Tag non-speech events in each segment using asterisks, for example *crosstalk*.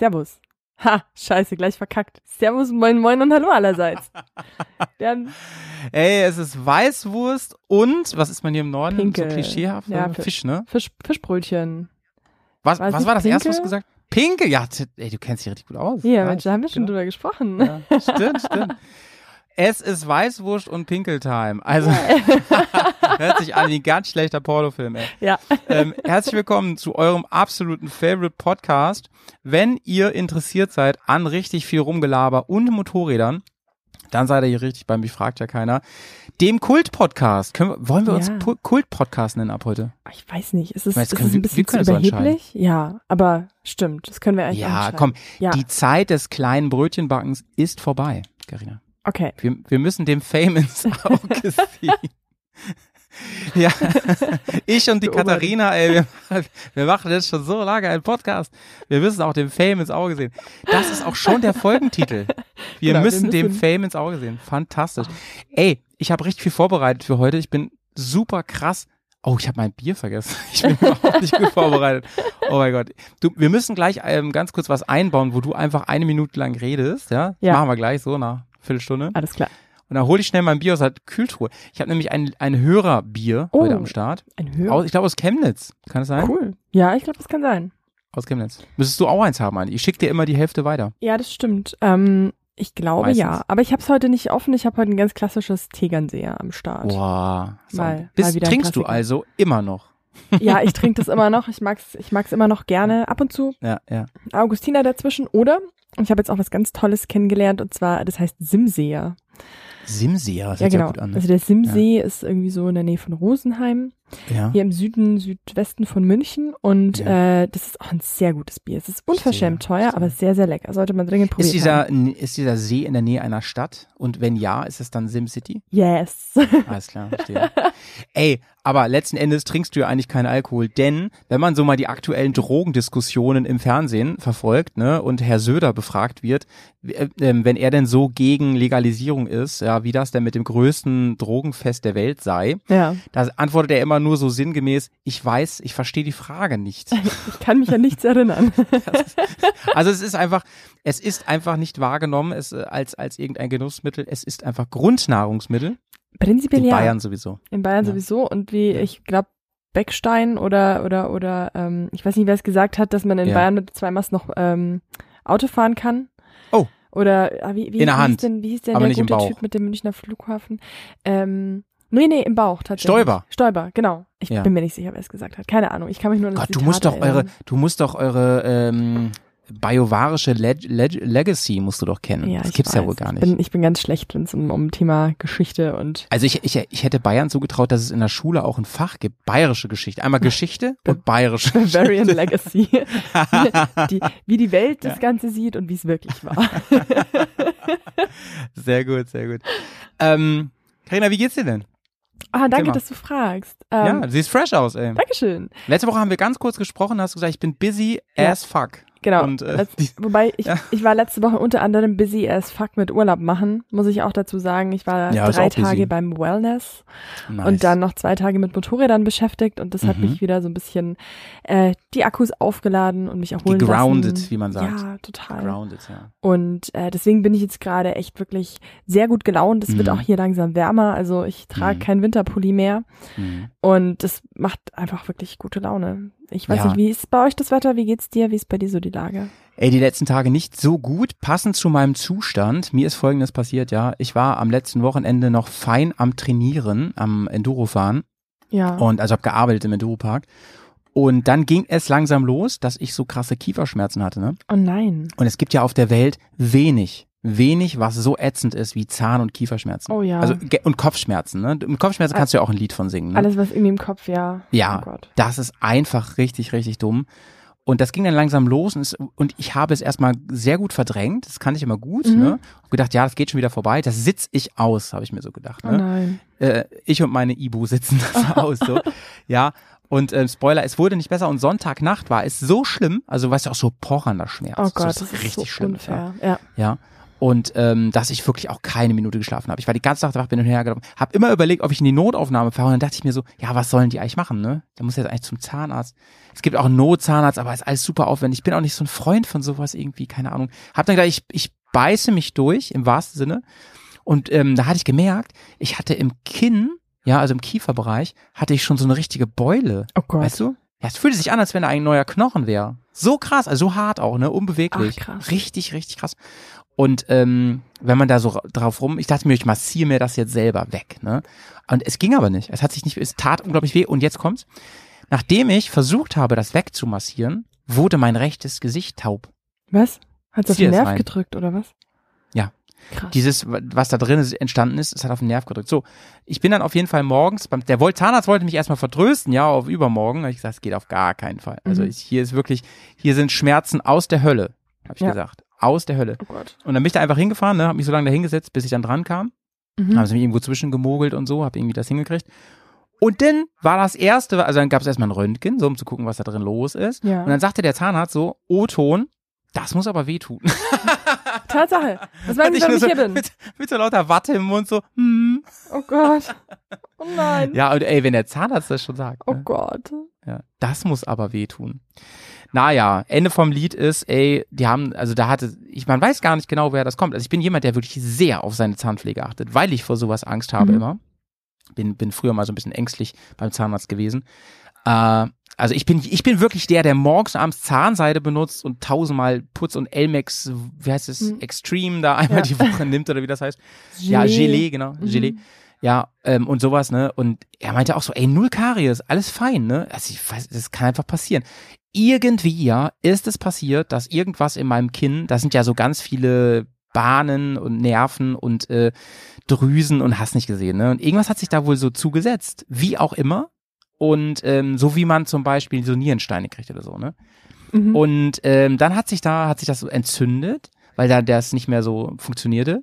servus. Ha, scheiße, gleich verkackt. Servus, moin moin und hallo allerseits. *laughs* Haben Ey, es ist Weißwurst und, was ist man hier im Norden? Pinkel. So klischeehaft? Ja, Fisch, Fisch. ne? Fisch, Fischbrötchen. Was, was nicht war das erste, was du Pinkel? gesagt hast? Pinke, ja, ey, du kennst dich richtig gut aus. Ja, Mensch, da haben wir schon genau. drüber gesprochen. Ja, stimmt, stimmt. *laughs* Es ist Weißwurst und Pinkeltime. Also, *laughs* hört sich an wie ein ganz schlechter Pornofilm, ey. Ja. Ähm, herzlich willkommen zu eurem absoluten Favorite Podcast. Wenn ihr interessiert seid an richtig viel Rumgelaber und Motorrädern, dann seid ihr hier richtig beim Mich fragt ja keiner. Dem Kult-Podcast. Können wir, wollen wir uns Ja. Pu- Kult-Podcast nennen ab heute? Ich weiß nicht, ist es, ist können es ein bisschen zu überheblich? Ja, aber stimmt, das können wir eigentlich Ja, komm, Ja, die Zeit des kleinen Brötchenbackens ist vorbei, Carina. Okay. Wir, wir müssen dem Fame ins *laughs* Auge sehen. ja, *laughs* ich und die Beobachten. Katharina, ey, wir, wir machen jetzt schon so lange einen Podcast. Wir müssen auch dem Fame ins Auge sehen. Das ist auch schon der Folgentitel. *laughs* Wir, Genau, wir müssen, dem müssen- Fame ins Auge sehen. Fantastisch. Ey, ich habe richtig viel vorbereitet für heute. Ich bin super krass. Oh, ich habe mein Bier vergessen. Ich bin überhaupt nicht gut vorbereitet. Oh mein Gott. Du, wir müssen gleich ähm, ganz kurz was einbauen, wo du einfach eine Minute lang redest. Ja, Ja. machen wir gleich so nach Viertelstunde. Alles klar. Und dann hole ich schnell mein Bier aus der Kühltruhe. Ich habe nämlich ein, ein Hörerbier Oh. heute am Start. Ein Hörer. Aus, ich glaube aus Chemnitz. Kann es sein? Cool. Ja, ich glaube, das kann sein. Aus Chemnitz. Müsstest du auch eins haben, Andi. Ich schicke dir immer die Hälfte weiter. Ja, das stimmt. Ähm, ich glaube Meistens. ja. Aber ich habe es heute nicht offen. Ich habe heute ein ganz klassisches Tegernseher am Start. Boah. So. Mal- ein trinkst du also immer noch? Ja, ich trinke das immer noch. Ich mag's, ich mag's immer noch gerne. Ab und zu Ja, ja. Augustiner dazwischen. Oder ich habe jetzt auch was ganz Tolles kennengelernt und zwar, das heißt Simseer. Simseer, das Ja, ja genau. gut an. Also der Simsee ist irgendwie so in der Nähe von Rosenheim, ja. hier im Süden, Südwesten von München. Und Ja. äh, das ist auch ein sehr gutes Bier. Es ist unverschämt Verstehe, teuer, verstehe. aber sehr, sehr lecker. Sollte man dringend probieren. Ist dieser, ist dieser See in der Nähe einer Stadt? Und wenn ja, ist es dann SimCity? Yes. Alles klar, verstehe. *laughs* Ey, aber letzten Endes trinkst du ja eigentlich keinen Alkohol, denn wenn man so mal die aktuellen Drogendiskussionen im Fernsehen verfolgt, ne, und Herr Söder befragt wird, äh, ähm, wenn er denn so gegen Legalisierung ist, ja, wie das denn mit dem größten Drogenfest der Welt sei, ja. da antwortet er immer nur so sinngemäß, ich weiß, ich verstehe die Frage nicht. *laughs* Ich kann mich an nichts erinnern. Also es ist einfach, es ist einfach nicht wahrgenommen es, äh, als, als irgendein Genussmittel, es ist einfach Grundnahrungsmittel, Prinzipiell in ja. Bayern sowieso. In Bayern Ja. sowieso. Und wie, ich glaube, Beckstein oder, oder, oder, ähm, ich weiß nicht, wer es gesagt hat, dass man in Ja. Bayern mit zwei Mast noch ähm, Auto fahren kann. Oh. Oder ah, wie, wie, In der wie Hand, Hieß denn, wie hieß denn aber der gute. Typ mit dem Münchner Flughafen? Ähm, nee, nee, im Bauch tatsächlich. Stoiber. Stoiber, genau. Ich Ja. bin mir nicht sicher, wer es gesagt hat. Keine Ahnung. Ich kann mich nur an das Gott, du Zitat musst doch eure, erinnern. du musst doch eure ähm, biovarische Leg Leg Legacy musst du doch kennen. Ja, das ich gibt's ja weiß. wohl gar Ich nicht. bin, ich bin ganz schlecht, wenn es um, um Thema Geschichte und also ich, ich, ich hätte Bayern zugetraut, dass es in der Schule auch ein Fach gibt, bayerische Geschichte. Einmal Geschichte *laughs* und bayerische Bavarian Geschichte. Legacy. *laughs* die, wie die Welt das Ganze sieht und wie es wirklich war. *laughs* Sehr gut, sehr gut. Ähm, Carina, wie geht's dir denn? Ah, danke, dass du fragst. Ähm, ja, du siehst fresh aus, ey. Dankeschön. Letzte Woche haben wir ganz kurz gesprochen, hast du gesagt, ich bin busy Ja. as fuck. Genau. Und, äh, Letz- wobei ich, Ja. ich war letzte Woche unter anderem busy as fuck mit Urlaub machen, muss ich auch dazu sagen. Ich war Ja, drei busy. Tage beim Wellness Nice. und dann noch zwei Tage mit Motorrädern beschäftigt und das hat Mhm. mich wieder so ein bisschen äh, die Akkus aufgeladen und mich erholen Gegroundet, lassen. wie man sagt. Ja, total. Grounded, ja. Und äh, deswegen bin ich jetzt gerade echt wirklich sehr gut gelaunt. Es wird Mhm. auch hier langsam wärmer, also ich trage Mhm. keinen Winterpulli mehr Mhm. und das macht einfach wirklich gute Laune. Ich weiß Ja. nicht, wie ist bei euch das Wetter? Wie geht's dir? Wie ist bei dir so die Lage? Ey, die letzten Tage nicht so gut. Passend zu meinem Zustand. Mir ist Folgendes passiert, ja. Ich war am letzten Wochenende noch fein am Trainieren, am Endurofahren. Ja. Und also habe gearbeitet im Enduropark. Und dann ging es langsam los, dass ich so krasse Kieferschmerzen hatte. Ne? oh nein. Und es gibt ja auf der Welt wenig, wenig, was so ätzend ist wie Zahn- und Kieferschmerzen. Oh ja. Also und Kopfschmerzen. Ne? Mit Kopfschmerzen kannst du ja auch ein Lied von singen. Ne? Alles, was irgendwie im Kopf, ja. Ja, Oh Gott. das ist einfach richtig, richtig dumm. Und das ging dann langsam los und, es, und ich habe es erstmal sehr gut verdrängt. Das kann ich immer gut. Mhm. Ne? Hab gedacht, ja, das geht schon wieder vorbei. Das sitz ich aus, habe ich mir so gedacht. Oh Ne? nein. Äh, ich und meine Ibu sitzen das *laughs* aus. So. Ja. Und ähm, Spoiler, es wurde nicht besser und Sonntagnacht war es so schlimm, also weißt du auch so pochernder Schmerz. Oh so, Gott, das das ist richtig so schlimm. unfair. Ja. Ja. Und ähm, dass ich wirklich auch keine Minute geschlafen habe. Ich war die ganze Nacht wach, bin hin und her gelaufen. Habe immer überlegt, ob ich in die Notaufnahme fahre. Und dann dachte ich mir so, ja, was sollen die eigentlich machen, ne? Da muss jetzt eigentlich zum Zahnarzt. Es gibt auch einen Notzahnarzt, aber ist alles super aufwendig. Ich bin auch nicht so ein Freund von sowas irgendwie, keine Ahnung. Hab dann gedacht, ich, ich beiße mich durch, im wahrsten Sinne. Und ähm, da hatte ich gemerkt, ich hatte im Kinn, ja, also im Kieferbereich, hatte ich schon so eine richtige Beule. Oh Gott. Weißt du? Ja, es fühlte sich an, als wenn da ein neuer Knochen wäre. So krass, also so hart auch, ne? Unbeweglich. Ach, krass. Richtig, richtig krass. Und ähm, wenn man da so ra- drauf rum, ich dachte mir, ich massiere mir das jetzt selber weg, ne? Und es ging aber nicht. Es hat sich nicht, es tat unglaublich weh. Und jetzt kommt's. Nachdem ich versucht habe, das wegzumassieren, wurde mein rechtes Gesicht taub. Was? Hat's auf Zieh den Nerv rein. gedrückt, oder was? Ja. Krass. Dieses, was da drin ist, entstanden ist, es hat auf den Nerv gedrückt. So, ich bin dann auf jeden Fall morgens, beim, der Zahnarzt wollte mich erstmal vertrösten, ja, auf übermorgen. Hab ich gesagt, es geht auf gar keinen Fall. Also Mhm. ich, hier ist wirklich, hier sind Schmerzen aus der Hölle, habe ich Ja. gesagt. Aus der Hölle. oh Gott. Und dann bin ich da einfach hingefahren, ne, habe mich so lange da hingesetzt, bis ich dann dran kam. Mhm. Haben sie mich irgendwo zwischengemogelt und so, habe irgendwie das hingekriegt. Und dann war das erste, also dann gab es erstmal ein Röntgen, so um zu gucken, was da drin los ist. Ja. Und dann sagte der Zahnarzt so, O-Ton, das muss aber wehtun. *laughs* Tatsache. Was meinst ich du, nur ich so, hier bin? Mit, mit so lauter Watte im Mund, so, hm. Oh Gott. Oh nein. Ja, und ey, wenn der Zahnarzt das schon sagt, Oh ne? Gott. ja, das muss aber wehtun. Naja, Ende vom Lied ist, ey, die haben, also da hatte, ich, man weiß gar nicht genau, wer das kommt. Also ich bin jemand, der wirklich sehr auf seine Zahnpflege achtet, weil ich vor sowas Angst habe Mhm. immer. Bin, bin früher mal so ein bisschen ängstlich beim Zahnarzt gewesen. Äh, also ich bin, ich bin wirklich der, der morgens und abends Zahnseide benutzt und tausendmal Putz und Elmex, wie heißt es, Mhm. Extreme da einmal Ja. die Woche nimmt oder wie das heißt. Ja, Gelee, genau, Mhm. Gelee. Ja, ähm, und sowas, ne? Und er meinte auch so, ey, null Karies, alles fein, ne? Also ich weiß, das kann einfach passieren. Irgendwie, ja, ist es passiert, dass irgendwas in meinem Kinn, das sind ja so ganz viele Bahnen und Nerven und äh, Drüsen und hast nicht gesehen, ne? Und irgendwas hat sich da wohl so zugesetzt, wie auch immer. Und ähm, so wie man zum Beispiel so Nierensteine kriegt oder so, ne? Mhm. Und ähm, dann hat sich da, hat sich das so entzündet, weil da das nicht mehr so funktionierte.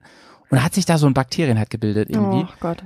Und hat sich da so ein Bakterien halt gebildet irgendwie. Oh Gott.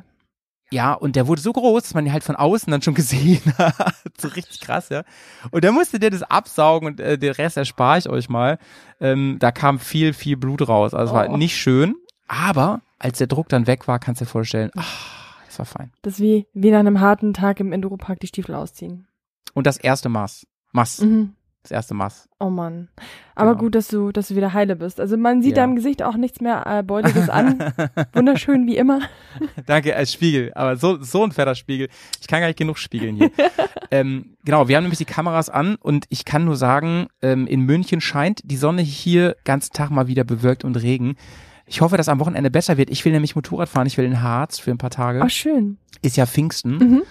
Ja, und der wurde so groß, dass man ihn halt von außen dann schon gesehen *laughs* hat. so richtig krass, ja. Und dann musste der das absaugen und äh, den Rest erspare ich euch mal. Ähm, da kam viel, viel Blut raus. Also es war Oh. nicht schön. Aber als der Druck dann weg war, kannst du dir vorstellen, ach, das war fein. Das ist wie, wie nach einem harten Tag im Enduropark die Stiefel ausziehen. Und das erste Maß. Maß. Mhm. Das erste Maß. Oh Mann. Aber Genau. gut, dass du, dass du wieder heile bist. Also man sieht Ja. deinem Gesicht auch nichts mehr äh, Beuliges an. *laughs* Wunderschön wie immer. *laughs* Danke als Spiegel, aber so, so ein fetter Spiegel. Ich kann gar nicht genug spiegeln hier. *laughs* ähm, genau, wir haben nämlich die Kameras an und ich kann nur sagen, ähm, in München scheint die Sonne hier ganzen Tag mal wieder bewölkt und Regen. Ich hoffe, dass am Wochenende besser wird. Ich will nämlich Motorrad fahren. Ich will in Harz für ein paar Tage. Ach, schön. Ist ja Pfingsten Mhm.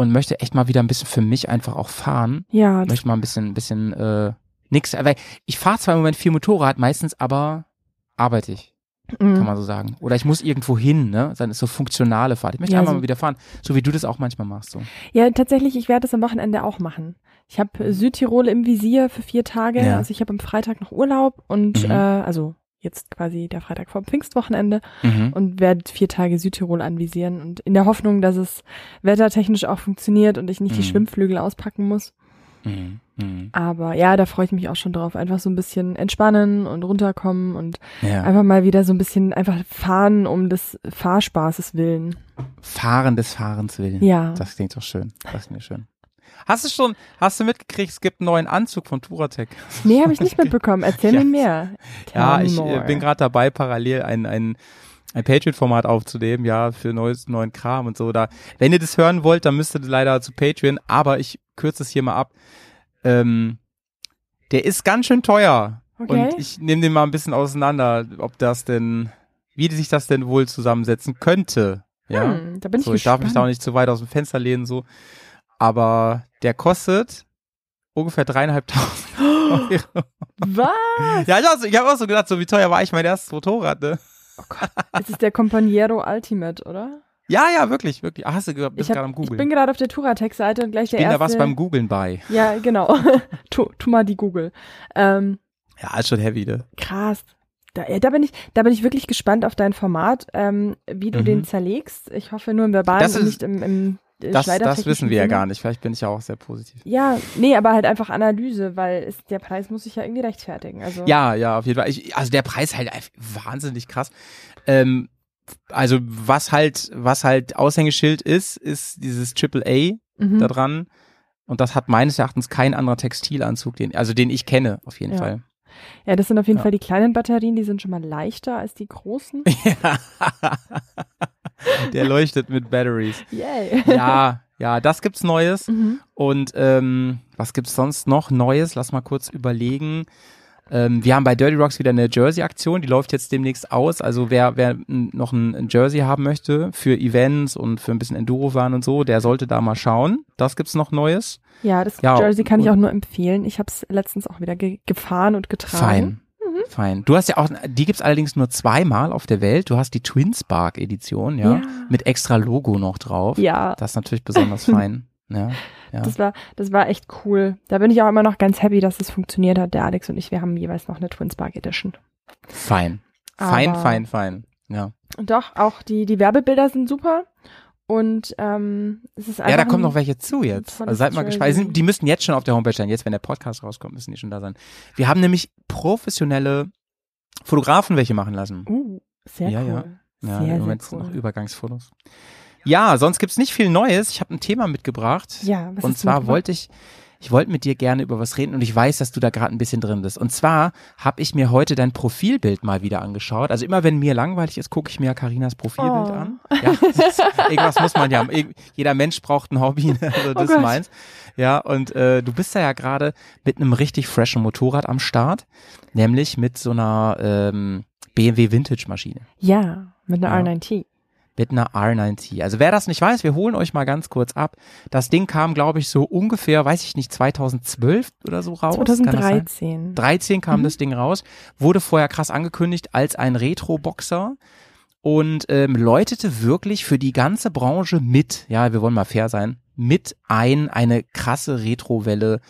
Und möchte echt mal wieder ein bisschen für mich einfach auch fahren. Ja, Möchte mal ein bisschen, bisschen äh, nix. Weil ich fahre zwar im Moment viel Motorrad, meistens aber arbeite ich kann mhm. man so sagen. Oder ich muss irgendwo hin, ne? Dann ist so funktionale Fahrt. Ich möchte Ja, einmal so- mal wieder fahren, so wie du das auch manchmal machst. So. ja, tatsächlich, ich werde das am Wochenende auch machen. Ich habe Südtirol im Visier für vier Tage. Ja. Also ich habe am Freitag noch Urlaub und Mhm. äh, also jetzt quasi der Freitag vor dem Pfingstwochenende Mhm. und werde vier Tage Südtirol anvisieren und in der Hoffnung, dass es wettertechnisch auch funktioniert und ich nicht die Mhm. Schwimmflügel auspacken muss. Mhm. Mhm. Aber ja, da freue ich mich auch schon drauf. Einfach so ein bisschen entspannen und runterkommen und Ja. einfach mal wieder so ein bisschen einfach fahren um des Fahrspaßes willen. Fahren des Fahrens willen. Ja. Das klingt doch schön. Das klingt schön. Hast du schon, hast du mitgekriegt, es gibt einen neuen Anzug von Turatec? Nee, habe ich nicht *laughs* mitbekommen. Erzähl Ja. mir mehr. Tell Ja, ich äh, more. bin gerade dabei, parallel ein, ein, ein Patreon-Format aufzunehmen, ja, für neues, neuen Kram und so. Da, wenn ihr das hören wollt, dann müsst ihr leider zu Patreon, aber ich kürze es hier mal ab. Ähm, der ist ganz schön teuer. Okay. Und ich nehme den mal ein bisschen auseinander, ob das denn, wie sich das denn wohl zusammensetzen könnte. Ja. Hm, da bin ich so, ich darf mich gespannt. da auch nicht zu weit aus dem Fenster lehnen, so. Aber der kostet ungefähr dreieinhalbtausend *gasps* Euro. Was? Ja, ich habe ich hab auch so gedacht, so wie teuer war ich mein erstes Motorrad, ne? Es ist der Companiero Ultimate, oder? Ja, ja, wirklich, wirklich. Ah, hast du gehört, bist Ich, gerade am ich Googlen. bin gerade auf der Turatec-Seite und gleich Ich der bin da was beim Googlen bei. ja, genau. *laughs* tu, tu mal die Google. Ähm, Ja, ist schon heavy, ne? krass. Da, ja, da bin ich, da bin ich wirklich gespannt auf dein Format, ähm, wie du Mhm. den zerlegst. Ich hoffe nur im Verbalen Das und nicht im, im Das, das schneidertechnischen wissen wir ja gar nicht. Vielleicht bin ich ja auch sehr positiv. Ja, nee, aber halt einfach Analyse, weil es, der Preis muss sich ja irgendwie rechtfertigen. Also Ja, ja, auf jeden Fall. Ich, also der Preis halt wahnsinnig krass. Ähm, also was halt, was halt Aushängeschild ist, ist dieses Triple A mhm. da dran. Und das hat meines Erachtens kein anderer Textilanzug, den, also den ich kenne, auf jeden Ja. Fall. ja, das sind auf jeden Ja. Fall die kleinen Batterien, die sind schon mal leichter als die großen. *laughs* *laughs* Der leuchtet mit Batteries. Yay. Ja, ja, das gibt's Neues. Mhm. Und ähm, was gibt's sonst noch Neues? Lass mal kurz überlegen. Ähm, wir haben bei Dirty Rocks wieder eine Jersey-Aktion, die läuft jetzt demnächst aus. Also wer, wer noch ein, Jersey haben möchte für Events und für ein bisschen Enduro-Fahren und so, der sollte da mal schauen. Das gibt's noch Neues. Ja, das Ja, Jersey kann ich auch nur empfehlen. Ich habe es letztens auch wieder ge gefahren und getragen. Fein. Fein. Du hast ja auch, die gibt's allerdings nur zweimal auf der Welt. Du hast die Twin Spark Edition, ja, Ja. mit extra Logo noch drauf. Ja, Das ist natürlich besonders fein. *laughs* Ja, ja. das war das war echt cool. Da bin ich auch immer noch ganz happy, dass es funktioniert hat. Der Alex und ich, wir haben jeweils noch eine Twin Spark Edition. Fein. Fein, Aber- fein, fein. Ja. Und doch, auch die die Werbebilder sind super. Und ähm, es ist einfach Ja, da kommen noch welche zu jetzt. Also seid mal gespannt. Die müssten jetzt schon auf der Homepage sein. Jetzt, wenn der Podcast rauskommt, müssen die schon da sein. Wir haben nämlich professionelle Fotografen welche machen lassen. Uh, sehr Ja, cool. ja. Ja, sehr, im Moment sind cool. noch Übergangsfotos. Ja, sonst gibt's nicht viel Neues. Ich habe ein Thema mitgebracht. Ja, was und zwar wollte ich, ich wollte mit dir gerne über was reden und ich weiß, dass du da gerade ein bisschen drin bist. Und zwar habe ich mir heute dein Profilbild mal wieder angeschaut. Also immer wenn mir langweilig ist, gucke ich mir Karinas Profilbild Oh. an. Ja, das ist, irgendwas muss man ja haben. Jeder Mensch braucht ein Hobby, ne? also das ist Oh meins. Ja, und äh, du bist da ja gerade mit einem richtig freshen Motorrad am Start, nämlich mit so einer ähm, BMW Vintage Maschine. Ja, mit einer Ja. R9T. Mit einer R9T. Also wer das nicht weiß, wir holen euch mal ganz kurz ab. Das Ding kam, glaube ich, so ungefähr, weiß ich nicht, 2012 oder so raus. Kann das sein? 2013. 13 kam Mhm. das Ding raus, wurde vorher krass angekündigt als ein Retro-Boxer und ähm, läutete wirklich für die ganze Branche mit, ja, wir wollen mal fair sein, mit ein, eine krasse Retro-Welle,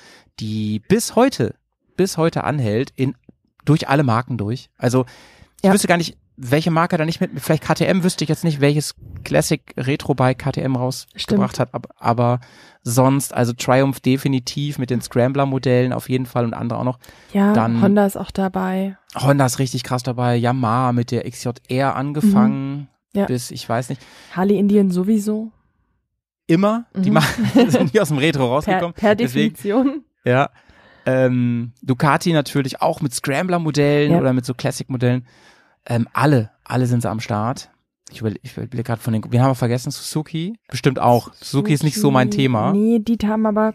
die bis heute, bis heute anhält, in, durch alle Marken durch. Also, ich Ja. wüsste gar nicht, welche Marke da nicht mit, vielleicht KTM wüsste ich jetzt nicht, welches Classic Retro Bike KTM rausgebracht hat, aber, sonst, also Triumph definitiv mit den Scrambler-Modellen auf jeden Fall und andere auch noch. Ja, Dann- Honda ist auch dabei. Honda ist richtig krass dabei, Yamaha mit der XJR angefangen Mhm. Ja. bis, ich weiß nicht, Harley Indian sowieso. immer, die Mhm. machen, *laughs* sind die aus dem Retro Per, rausgekommen. per Deswegen, Definition. ja. Ähm, Ducati natürlich auch mit Scrambler-Modellen Ja. oder mit so Classic-Modellen. Ähm, alle, alle sind sie am Start. Ich überlege ich überleg gerade von den, wir haben wir vergessen, Suzuki? Bestimmt auch. Suzuki ist nicht so mein Suzuki- Thema. Nee, die haben aber,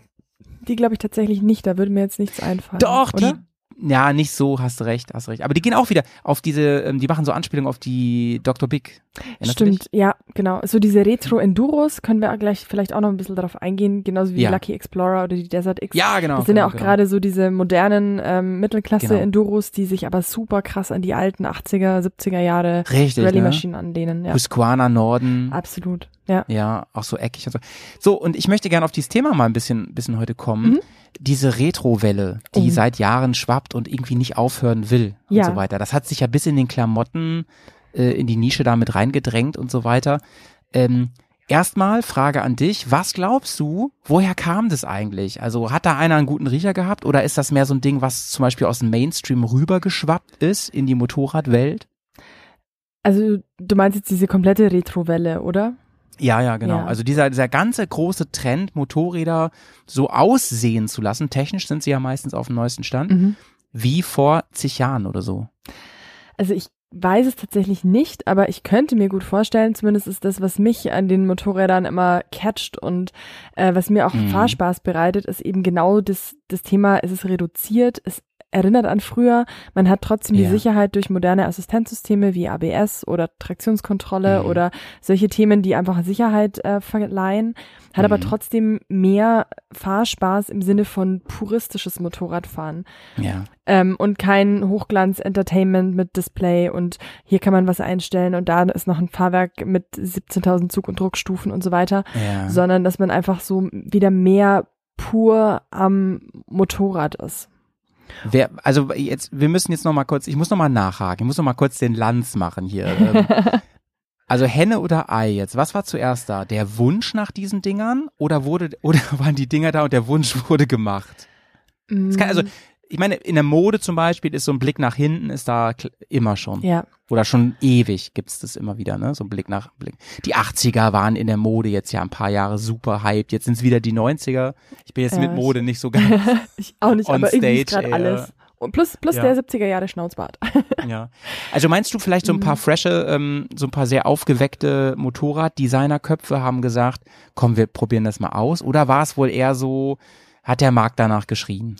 die glaube ich tatsächlich nicht. Da würde mir jetzt nichts einfallen. Doch, oder? die, ja, nicht so, hast du recht, hast du recht. Aber die gehen auch wieder auf diese, ähm, die machen so Anspielungen auf die Dr. Big. Erinnerst? Stimmt, ja, genau. So diese Retro-Enduros können wir gleich vielleicht auch noch ein bisschen darauf eingehen, genauso wie Ja. Lucky Explorer oder die Desert X. Ja, genau. Das sind genau, ja auch genau. gerade so diese modernen ähm, Mittelklasse-Enduros, die sich aber super krass an die alten 80er, 70er Jahre Richtig, ne? Rallye-Maschinen anlehnen. Ja, Husqvarna Norden. absolut. Ja. Ja, auch so eckig und so. So, und ich möchte gerne auf dieses Thema mal ein bisschen, bisschen heute kommen. Mhm. Diese Retro-Welle, die Oh. seit Jahren schwappt und irgendwie nicht aufhören will und Ja. so weiter. Das hat sich ja bis in den Klamotten, äh, in die Nische damit reingedrängt und so weiter. Ähm, Erstmal Frage an dich, was glaubst du, woher kam das eigentlich? Also hat da einer einen guten Riecher gehabt oder ist das mehr so ein Ding, was zum Beispiel aus dem Mainstream rübergeschwappt ist in die Motorradwelt? Also du meinst jetzt diese komplette Retro-Welle, oder? Ja, ja, genau. Ja. Also dieser, dieser ganze große Trend, Motorräder so aussehen zu lassen, technisch sind sie ja meistens auf dem neuesten Stand, Mhm. wie vor zig Jahren oder so. Also ich weiß es tatsächlich nicht, aber ich könnte mir gut vorstellen, zumindest ist das, was mich an den Motorrädern immer catcht und äh, was mir auch Mhm. Fahrspaß bereitet, ist eben genau das, das Thema, es ist reduziert, es erinnert an früher, man hat trotzdem die Ja. Sicherheit durch moderne Assistenzsysteme wie ABS oder Traktionskontrolle Mhm. oder solche Themen, die einfach Sicherheit äh, verleihen, hat aber Mhm. trotzdem mehr Fahrspaß im Sinne von puristisches Motorradfahren Ja. ähm, und kein Hochglanz-Entertainment mit Display und hier kann man was einstellen und da ist noch ein Fahrwerk mit 17.000 Zug- und Druckstufen und so weiter, ja. sondern dass man einfach so wieder mehr pur am Motorrad ist. Wer, also jetzt, wir müssen jetzt noch mal kurz, ich muss noch mal nachhaken, ich muss noch mal kurz den Lanz machen hier. Ähm, *laughs* Also Henne oder Ei jetzt? Was war zuerst da? Der Wunsch nach diesen Dingern oder wurde oder *laughs* waren die Dinger da und der Wunsch wurde gemacht? Kann, also Mm. Ich meine, in der Mode zum Beispiel ist so ein Blick nach hinten ist da immer schon. Ja, Oder schon ewig gibt's das immer wieder, ne? So ein Blick nach Blick. Die 80er waren in der Mode jetzt ja ein paar Jahre super hyped. Jetzt sind's wieder die 90er. Ich bin jetzt Ja, mit Mode nicht so *laughs* ganz. ich auch nicht, On aber irgendwie ist stage gerade alles. Und plus, plus Ja. der 70er Jahre Schnauzbart. *laughs* ja. Also meinst du vielleicht so ein Mhm. paar frische, ähm, so ein paar sehr aufgeweckte Motorraddesignerköpfe haben gesagt, komm, wir probieren das mal aus? Oder war es wohl eher so, hat der Markt danach geschrien?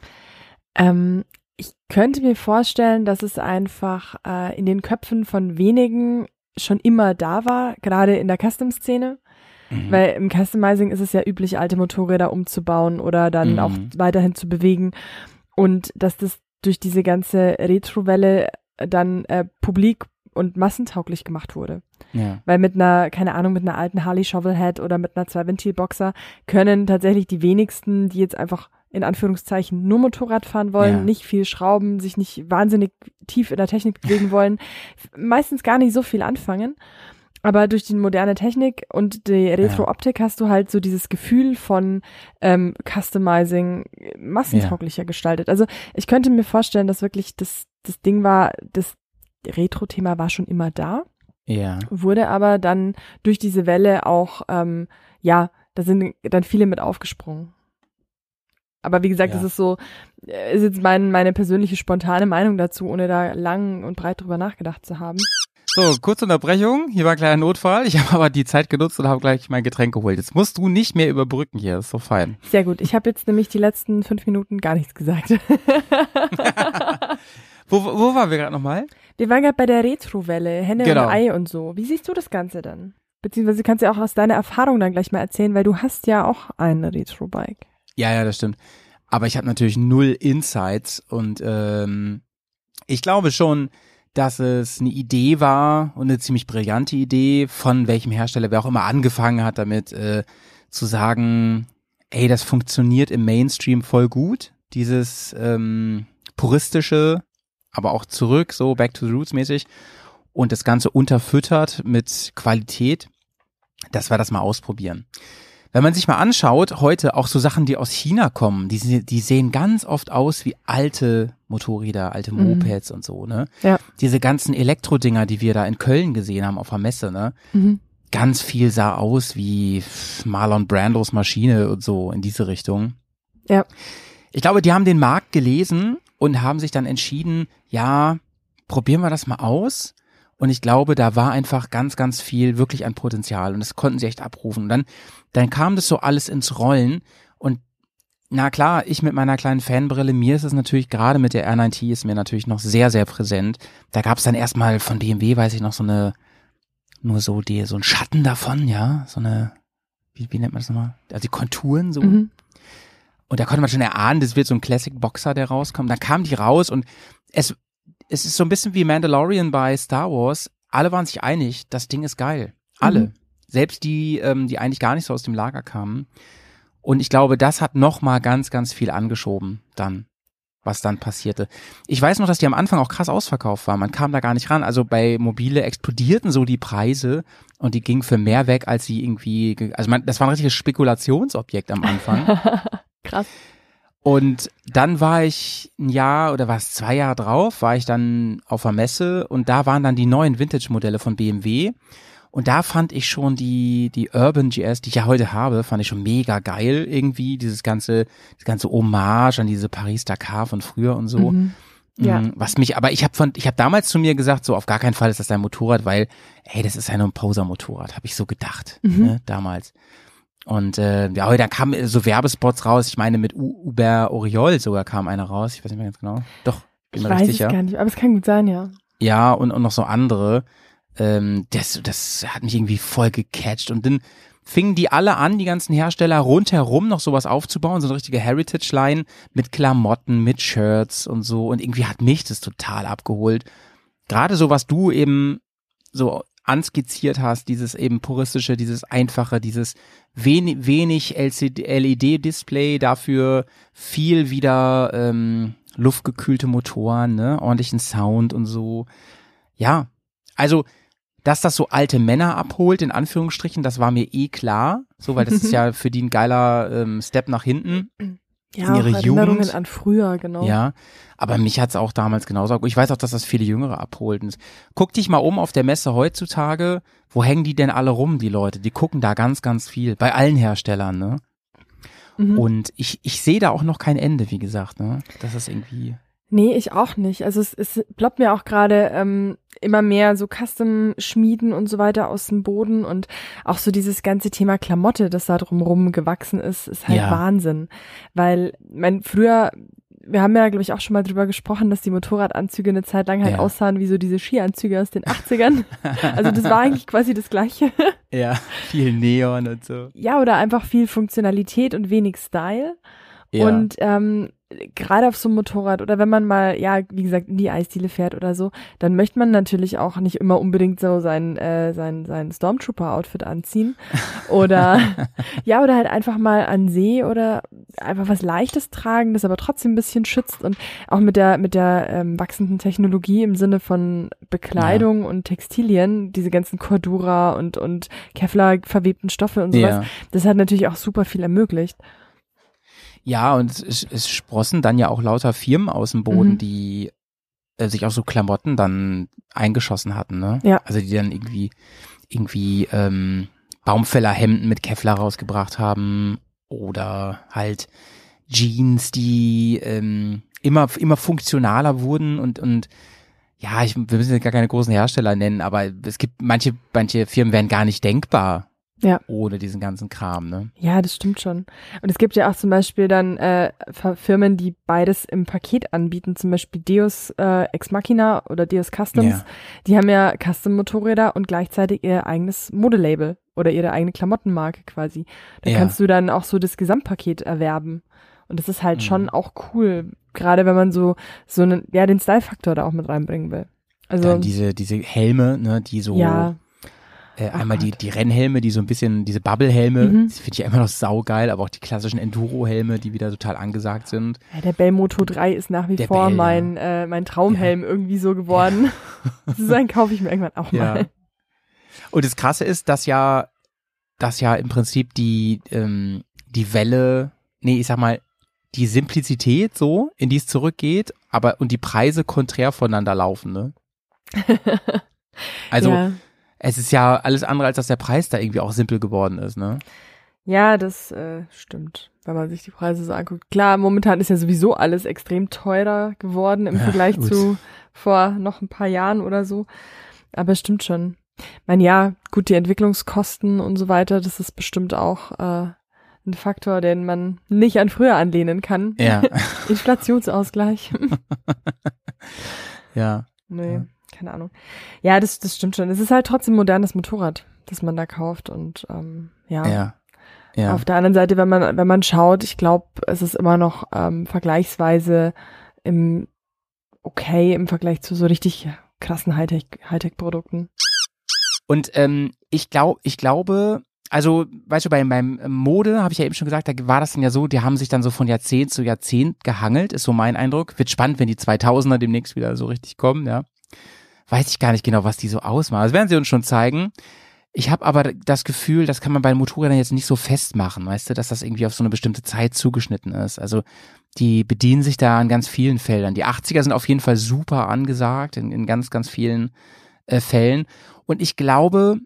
Ähm, ich könnte mir vorstellen, dass es einfach äh, in den Köpfen von wenigen schon immer da war, gerade in der Custom-Szene. Mhm. Weil im Customizing ist es ja üblich, alte Motorräder umzubauen oder dann Mhm. auch weiterhin zu bewegen. Und dass das durch diese ganze Retro-Welle dann äh, publik und massentauglich gemacht wurde. ja. Weil mit einer, keine Ahnung, mit einer alten Harley Shovelhead oder mit einer Zwei-Ventil-Boxer können tatsächlich die wenigsten, die jetzt einfach in Anführungszeichen nur Motorrad fahren wollen, Ja. nicht viel schrauben, sich nicht wahnsinnig tief in der Technik bewegen wollen, *laughs* meistens gar nicht so viel anfangen. Aber durch die moderne Technik und die Retro-Optik hast du halt so dieses Gefühl von ähm, Customizing massentauglicher gestaltet. Also ich könnte mir vorstellen, dass wirklich das, das Ding war, das Retro-Thema war schon immer da Ja. wurde aber dann durch diese Welle auch, ähm, ja, da sind dann viele mit aufgesprungen. Aber wie gesagt, Ja. das ist so, äh, ist jetzt mein, meine persönliche spontane Meinung dazu, ohne da lang und breit drüber nachgedacht zu haben. So, kurze Unterbrechung. Hier war ein kleiner Notfall. Ich *laughs* habe aber die Zeit genutzt und habe gleich mein Getränk geholt. Jetzt musst du nicht mehr überbrücken hier. Ist so fein. Sehr gut. Ich habe jetzt nämlich die letzten fünf Minuten gar nichts gesagt. *laughs* Wo, wo waren wir gerade nochmal? Wir waren gerade bei der Retro-Welle, Henne Genau. und Ei und so. Wie siehst du das Ganze dann? Beziehungsweise kannst du ja auch aus deiner Erfahrung dann gleich mal erzählen, weil du hast ja auch ein Retro-Bike. Ja, ja, das stimmt. Aber ich habe natürlich null Insights und ähm, ich glaube schon, dass es eine Idee war und eine ziemlich brillante Idee von welchem Hersteller, wer auch immer angefangen hat damit äh, zu sagen, ey, das funktioniert im Mainstream voll gut, dieses ähm, puristische, aber auch zurück, so back to the roots mäßig und das Ganze unterfüttert mit Qualität, dass wir das mal ausprobieren. Wenn man sich mal anschaut, heute auch so Sachen, die aus China kommen, die, die sehen ganz oft aus wie alte Motorräder, alte Mhm. Mopeds und so, ne? Ja. Diese ganzen Elektrodinger, die wir da in Köln gesehen haben auf der Messe, ne? Mhm. Ganz viel sah aus wie Marlon Brandos Maschine und so in diese Richtung. Ja. Ich glaube, die haben den Markt gelesen und haben sich dann entschieden, ja, probieren wir das mal aus. Und ich glaube, da war einfach ganz, ganz viel wirklich an Potenzial und das konnten sie echt abrufen. Und dann, dann kam das so alles ins Rollen und na klar, ich mit meiner kleinen Fanbrille, mir ist es natürlich gerade mit der R9T ist mir natürlich noch sehr, sehr präsent. Da gab es dann erstmal von BMW, weiß ich noch, so eine, nur so die, so ein Schatten davon, ja, so eine, wie, wie nennt man das nochmal? Also die Konturen so. Mhm. Und da konnte man schon erahnen, das wird so ein Classic Boxer, der rauskommt. Dann kam die raus und es, es ist so ein bisschen wie Mandalorian bei Star Wars. Alle waren sich einig, das Ding ist geil. Alle. Mhm. Selbst die, ähm, die eigentlich gar nicht so aus dem Lager kamen. Und ich glaube, das hat noch mal ganz, ganz viel angeschoben dann, was dann passierte. Ich weiß noch, dass die am Anfang auch krass ausverkauft waren. Man kam da gar nicht ran. Also bei Mobile explodierten so die Preise und die gingen für mehr weg, als sie irgendwie, ge- also man, das war ein richtiges Spekulationsobjekt am Anfang. *laughs* Krass. Und dann war ich ein Jahr oder war es zwei Jahre drauf, war ich dann auf der Messe und da waren dann die neuen Vintage-Modelle von BMW. Und da fand ich schon die, die Urban GS, die ich ja heute habe, fand ich schon mega geil irgendwie. Dieses ganze, das ganze Hommage an diese Paris-Dakar von früher und so. Mhm. Ja. Mm, Was mich, aber ich habe von, ich habe damals zu mir gesagt, so auf gar keinen Fall ist das dein Motorrad, weil, ey, das ist ja nur ein Poser-Motorrad, habe ich so gedacht, Mhm. ne, damals. Und äh, ja, da kamen so Werbespots raus. Ich meine, mit U Uber Oriol sogar kam einer raus. Ich weiß nicht mehr ganz genau. Doch, bin Ich mir weiß sicher. gar nicht, aber es kann gut sein, ja. Ja, und, und noch so andere. Ähm, das, das hat mich irgendwie voll gecatcht. Und dann fingen die alle an, die ganzen Hersteller rundherum noch sowas aufzubauen, so eine richtige Heritage-Line mit Klamotten, mit Shirts und so. Und irgendwie hat mich das total abgeholt. Gerade so, was du eben so anskizziert hast, dieses eben puristische, dieses einfache, dieses wenig, wenig LED-Display, dafür viel wieder ähm, luftgekühlte Motoren, ne, ordentlichen Sound und so. Ja, also dass das so alte Männer abholt, in Anführungsstrichen, das war mir eh klar. So, weil das ist ja *laughs* für die ein geiler ähm, Step nach hinten. *clears throat* Ja, in ihre auch Erinnerungen Jugend. an früher, genau. Ja, aber mich hat's auch damals genauso. Ich weiß auch, dass das viele Jüngere abholt. Guck dich mal um auf der Messe heutzutage. Wo hängen die denn alle rum, die Leute? Die gucken da ganz, ganz viel. Bei allen Herstellern, ne? Mhm. Und ich, ich sehe da auch noch kein Ende, wie gesagt, ne? Das ist irgendwie. Nee, ich auch nicht. Also es, es ploppt mir auch gerade ähm, immer mehr so Custom-Schmieden und so weiter aus dem Boden und auch so dieses ganze Thema Klamotte, das da drumrum gewachsen ist, ist halt Ja. Wahnsinn. Weil, mein, früher, wir haben ja, glaube ich, auch schon mal drüber gesprochen, dass die Motorradanzüge eine Zeit lang halt Ja. aussahen wie so diese Skianzüge aus den 80ern. also das war eigentlich quasi das Gleiche. Ja, viel Neon und so. ja, oder einfach viel Funktionalität und wenig Style. Ja. Und ähm, gerade auf so einem Motorrad oder wenn man mal, ja, wie gesagt, in die Eisdiele fährt oder so, dann möchte man natürlich auch nicht immer unbedingt so sein, äh, sein, sein Stormtrooper-Outfit anziehen. *laughs* Oder ja, oder halt einfach mal an See oder einfach was Leichtes tragen, das aber trotzdem ein bisschen schützt und auch mit der, mit der ähm, wachsenden Technologie im Sinne von Bekleidung und Textilien, diese ganzen Cordura und, und Kevlar verwebten Stoffe und sowas, ja. das hat natürlich auch super viel ermöglicht. Ja, und es, es sprossen dann ja auch lauter Firmen aus dem Boden, Mhm. die äh, sich auch so Klamotten dann eingeschossen hatten, ne? Ja. Also die dann irgendwie, irgendwie ähm, Baumfällerhemden mit Kevlar rausgebracht haben oder halt Jeans, die ähm, immer, immer funktionaler wurden und, und ja, ich, wir müssen jetzt gar keine großen Hersteller nennen, aber es gibt manche, manche Firmen wären gar nicht denkbar Ja. ohne diesen ganzen Kram, ne? Ja, das stimmt schon. Und es gibt ja auch zum Beispiel dann äh, Firmen, die beides im Paket anbieten, zum Beispiel Deus äh, Ex Machina oder Deus Customs. Ja. Die haben ja Custom-Motorräder und gleichzeitig ihr eigenes Modelabel oder ihre eigene Klamottenmarke quasi. Da Ja. kannst du dann auch so das Gesamtpaket erwerben. Und das ist halt Mhm. schon auch cool, gerade wenn man so so einen, ja, den Style-Faktor da auch mit reinbringen will. Also Dann diese, diese Helme, ne, die so ja, Äh, Ach einmal die, die Rennhelme, die so ein bisschen, diese Bubble-Helme, Mhm. finde ich ja immer noch saugeil, aber auch die klassischen Enduro-Helme, die wieder total angesagt sind. Ja, der Bell Moto 3 ist nach wie Der vor Bell, mein, äh, mein Traumhelm irgendwie so geworden. *laughs* so einen kaufe ich mir irgendwann auch Ja. mal. Und das Krasse ist, dass ja, dass ja im Prinzip die, ähm, die Welle, nee, ich sag mal, die Simplizität so, in die es zurückgeht, aber und die Preise konträr voneinander laufen, ne? *laughs* Also ja. Es ist ja alles andere, als dass der Preis da irgendwie auch simpel geworden ist, ne? ja, das äh, stimmt, wenn man sich die Preise so anguckt. Klar, momentan ist ja sowieso alles extrem teurer geworden im Ja, Vergleich gut. zu vor noch ein paar Jahren oder so. Aber es stimmt schon. Ich meine, ja, gut, die Entwicklungskosten und so weiter, das ist bestimmt auch äh, ein Faktor, den man nicht an früher anlehnen kann. Ja, *laughs* Inflationsausgleich. *laughs* ja. Nee, Ja. Keine Ahnung. Ja, das, das stimmt schon. Es ist halt trotzdem modernes Motorrad, das man da kauft. Und ähm, ja. Ja. Ja. Auf der anderen Seite, wenn man, wenn man schaut, ich glaube, es ist immer noch ähm, vergleichsweise im okay im Vergleich zu so richtig krassen Hightech, Hightech-Produkten. Und ähm, ich glaube, ich glaube, also, weißt du, beim, beim Mode habe ich ja eben schon gesagt, da war das dann ja so, die haben sich dann so von Jahrzehnt zu Jahrzehnt gehangelt, ist so mein Eindruck. Wird spannend, wenn die 2000er demnächst wieder so richtig kommen, ja. Weiß ich gar nicht genau, was die so ausmachen. Das werden sie uns schon zeigen. Ich habe aber das Gefühl, das kann man bei den Motorrädern jetzt nicht so festmachen, weißt du, dass das irgendwie auf so eine bestimmte Zeit zugeschnitten ist. Also die bedienen sich da an ganz vielen Feldern. Die 80er sind auf jeden Fall super angesagt in, in ganz, ganz vielen äh, Fällen. Und ich glaube,